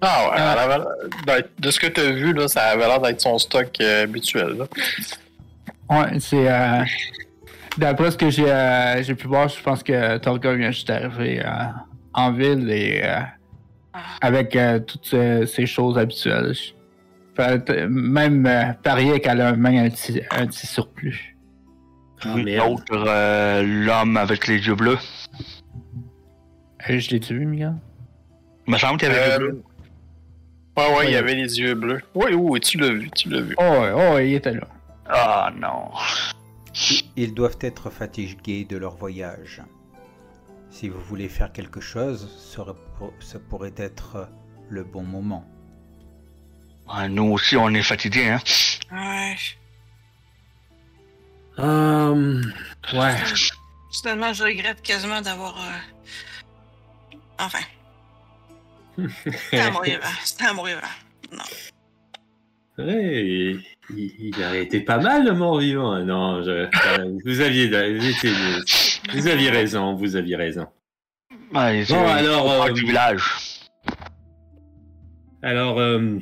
Ah ouais, Ah. elle avait l'air- de- ce que tu as vu, là, ça avait l'air d'être son stock euh, habituel. Là. Ouais, c'est. Euh, D'après ce que j'ai euh, j'ai pu voir, je pense que Torga vient juste d'arriver euh, en ville et euh, avec euh, toutes ces choses habituelles. Je même euh, parier qu'elle a même un petit, un petit surplus. Ah, l'autre, euh, l'homme avec les yeux bleus. Euh, je l'ai-tu vu, Miguel? Il me semble qu'il y avait les yeux bleus. Ouais, ouais, il avait les yeux bleus. Oui, oui, tu l'as vu, tu l'as vu. Oh, ouais, oh, ouais, il était là. Ah non. Ils doivent être fatigués de leur voyage. Si vous voulez faire quelque chose, ça pourrait être le bon moment. Ouais, nous aussi, on est fatigués, hein. Ouais. Euh, ouais. Finalement, je regrette quasiment d'avoir. euh, Enfin. C'était mourir. hein. C'était à mourir. hein. Ouais, il, il- a été pas mal le mort-vivant. hein. Non, je- vous aviez, vous, étiez- vous aviez raison, vous aviez raison. Bon, alors, euh, du village. Alors, euh,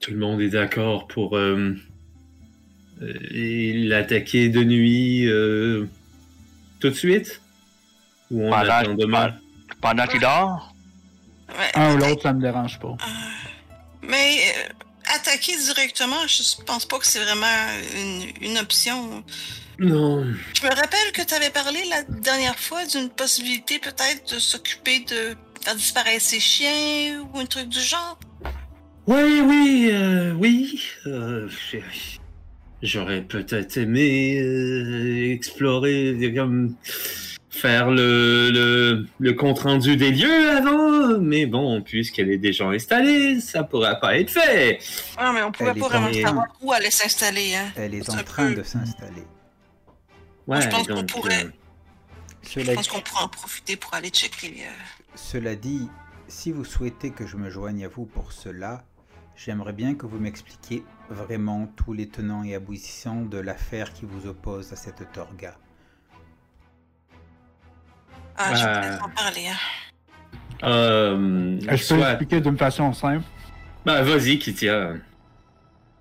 tout le monde est d'accord pour euh, euh, l'attaquer de nuit euh, tout de suite? Ou on Pendant- attend demain? Pendant qu'il dort? Ouais, Un ou l'autre, ça me dérange pas. Mais euh, attaquer directement, je pense pas que c'est vraiment une, une option. Non. Je me rappelle que tu avais parlé la dernière fois d'une possibilité peut-être de s'occuper de faire disparaître ses chiens ou un truc du genre. Oui, oui, euh, oui. euh, j'ai- J'aurais peut-être aimé euh, explorer, comme faire le, le, le compte-rendu des lieux avant, mais bon, puisqu'elle est déjà installée, ça pourra pas être fait. Ah, mais on est pas vraiment savoir où elle allait s'installer. Hein. Elle est en train peu- de s'installer. Ouais, je pense qu'on pourrait- euh, Je qu'on pourrait en profiter pour aller checker. euh, cela dit, si vous souhaitez que je me joigne à vous pour cela, j'aimerais bien que vous m'expliquiez vraiment tous les tenants et aboutissants de l'affaire qui vous oppose à cette Torga. Ah, je vais Ah. peut-être en parler. Hein. euh, Je peux soit- expliquer d'une façon simple? Bah, vas-y, Kitia.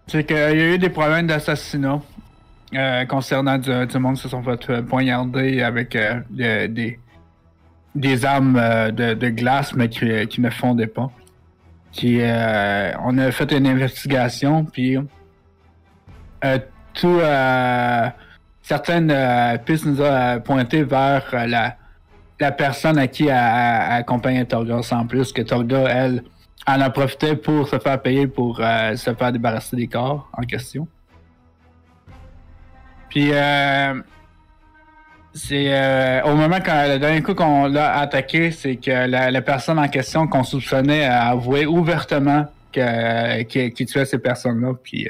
C'est qu'il y a eu des problèmes d'assassinat euh, concernant du, du monde qui se sont fait euh, poignarder avec euh, de- des, des armes euh, de, de glace, mais qui, qui ne fondaient pas. Puis, euh, on a fait une investigation, puis euh, tout, euh, certaines euh, pistes nous ont euh, pointé vers euh, la, la personne à qui a, a accompagné Torga, sans plus que Torga, elle, en a profité pour se faire payer pour euh, se faire débarrasser des corps en question. Puis, euh, c'est euh, au moment quand le dernier coup qu'on l'a attaqué, c'est que la, personne en question qu'on soupçonnait a avoué ouvertement que qu'il qu'il tuait ces personnes-là. Puis,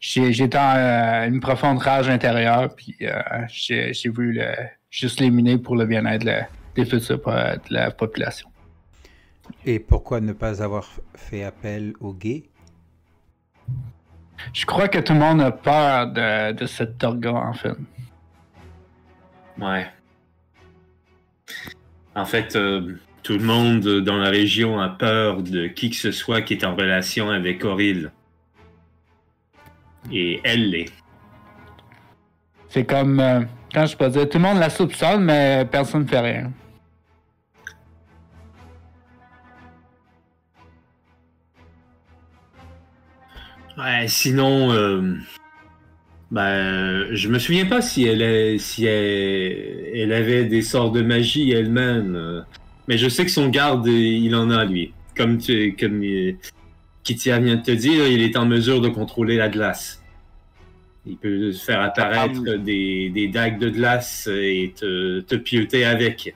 j'étais en euh, une profonde rage intérieure. Puis, euh, j'ai voulu le, juste l'éliminer pour le bien-être de la- des futurs de la population. Et pourquoi ne pas avoir fait appel aux gays? Je crois que tout le monde a peur de, de cette Torga, en fait. Ouais. En fait, euh, tout le monde dans la région a peur de qui que ce soit qui est en relation avec Auril. Et elle l'est. C'est comme, euh, quand je peux dire, tout le monde la soupçonne, mais personne ne fait rien. Ouais, sinon, euh, ben, je me souviens pas si elle, est, si elle, elle avait des sorts de magie elle-même. euh, mais je sais que son garde, il en a, lui. Comme, tu, comme euh, Kitia vient de te dire, il est en mesure de contrôler la glace. Il peut faire apparaître des, des dagues de glace et te, te pieuter avec.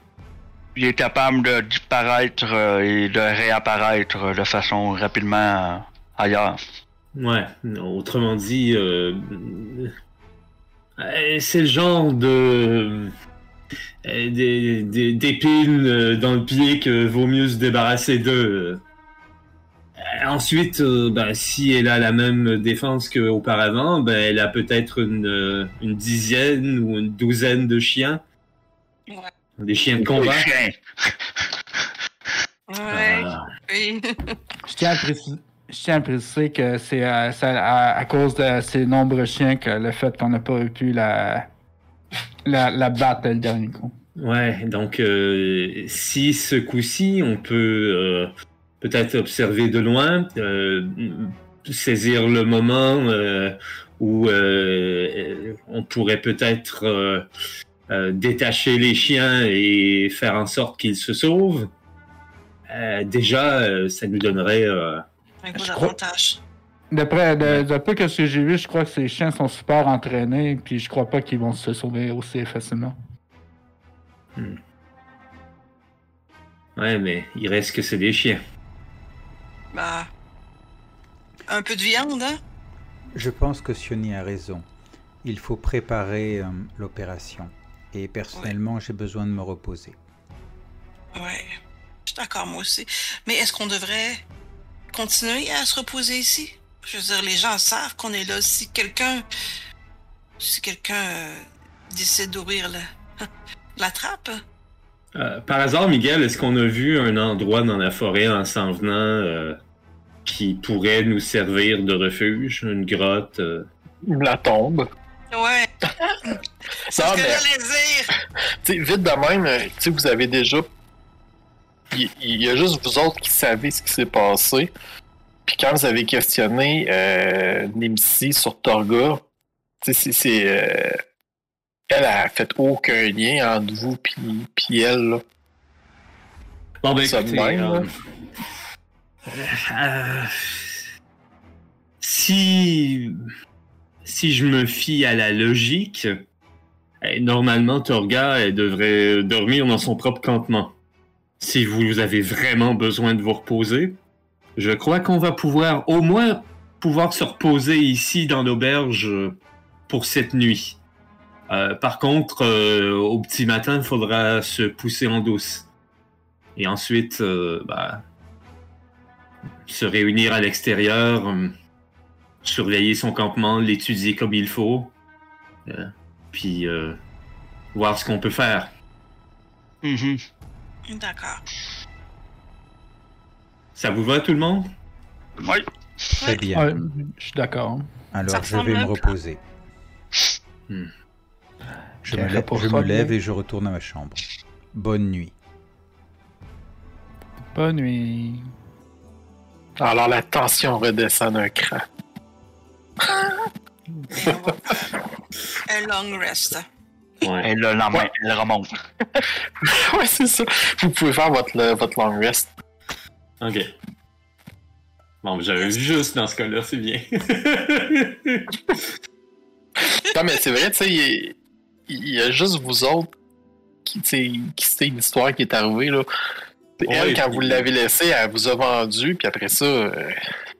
Il est capable de disparaître euh, et de réapparaître de façon rapidement euh, ailleurs. Ouais, autrement dit, euh, c'est le genre de d'épines dans le pied que vaut mieux se débarrasser d'eux. Ensuite, euh, ben, si elle a la même défense qu'auparavant, ben, elle a peut-être une, euh, une dizaine ou une douzaine de chiens. Ouais. Des chiens de Des combat. chiens. Ouais. Ah. Oui. Je tiens à préciser, je tiens à préciser que c'est euh, à, à cause de ces nombreux chiens que le fait qu'on n'a pas pu la, la, la battre le dernier coup. Ouais, donc euh, si ce coup-ci, on peut euh, peut-être observer de loin, euh, saisir le moment euh, où euh, on pourrait peut-être euh, euh, détacher les chiens et faire en sorte qu'ils se sauvent. Euh, déjà, euh, ça nous donnerait euh, Un gros avantage. D'après de, de peu que ce que j'ai vu, je crois que ces chiens sont super entraînés, puis je crois pas qu'ils vont se sauver aussi facilement. ouais, mais il reste que c'est des chiens. Bah. Un peu de viande, hein? Je pense que Sioni a raison. Il faut préparer euh, l'opération. Et personnellement, j'ai besoin de me reposer. Ouais. Je suis d'accord, moi aussi. Mais est-ce qu'on devrait continuer à se reposer ici? Je veux dire, les gens savent qu'on est là. Si quelqu'un. Si quelqu'un euh, décide d'ouvrir la... la trappe. Euh, par hasard, Miguel, est-ce qu'on a vu un endroit dans la forêt en s'en venant euh, qui pourrait nous servir de refuge, une grotte euh? La tombe. Ouais. C'est ce que j'allais dire. Tu sais, vite de même, tu sais, vous avez déjà. Il il y, a juste vous autres qui savez ce qui s'est passé. Puis quand vous avez questionné euh, Nimsi sur Torga, tu sais, c'est- c'est. euh, elle a fait aucun lien entre vous puis puis elle. là. Bon, ben écoutez, même, euh, euh, si, si je me fie à la logique, eh, normalement, Torga elle devrait dormir dans son propre campement. Si vous avez vraiment besoin de vous reposer, je crois qu'on va pouvoir au moins pouvoir se reposer ici dans l'auberge pour cette nuit. Euh, par contre, euh, au petit matin, il faudra se pousser en douce. Et ensuite, euh, bah, se réunir à l'extérieur, euh, surveiller son campement, l'étudier comme il faut, euh, puis euh, voir ce qu'on peut faire. Mhm. D'accord. Ça vous va tout le monde? Oui. Très bien. Ouais, je suis d'accord. Alors, Ça je vais me reposer. Hmm. Je, me, lève, je me et je retourne à ma chambre. Bonne nuit. Bonne nuit. Alors la tension redescend d'un cran. Un long rest. Ouais. Et le lendemain, Ouais. elle remonte. ouais, c'est ça. Vous pouvez faire votre, le- votre long rest. Ok. Bon, j'avais vu juste dans ce cas-là, c'est bien. Non, mais c'est vrai, tu sais, il, y a juste vous autres qui, qui c'est une histoire qui est arrivée, là. Elle, Ouais, quand puis- vous l'avez laissée, elle vous a vendu, puis après ça, euh,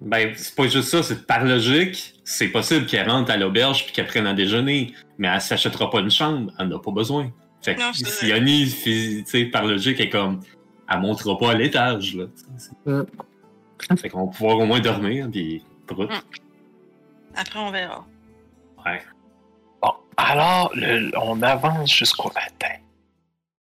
Ben, c'est pas juste ça, c'est par logique, c'est possible qu'elle rentre à l'auberge puis qu'elle prenne à déjeuner, mais elle s'achètera pas une chambre, elle n'a pas besoin. Fait que Non, c'est si sais, par logique, est comme, elle montera pas à l'étage, là. Mm. Fait qu'on va pouvoir au moins dormir, puis. Mm. Après, on verra. Bon, alors, on avance jusqu'au matin.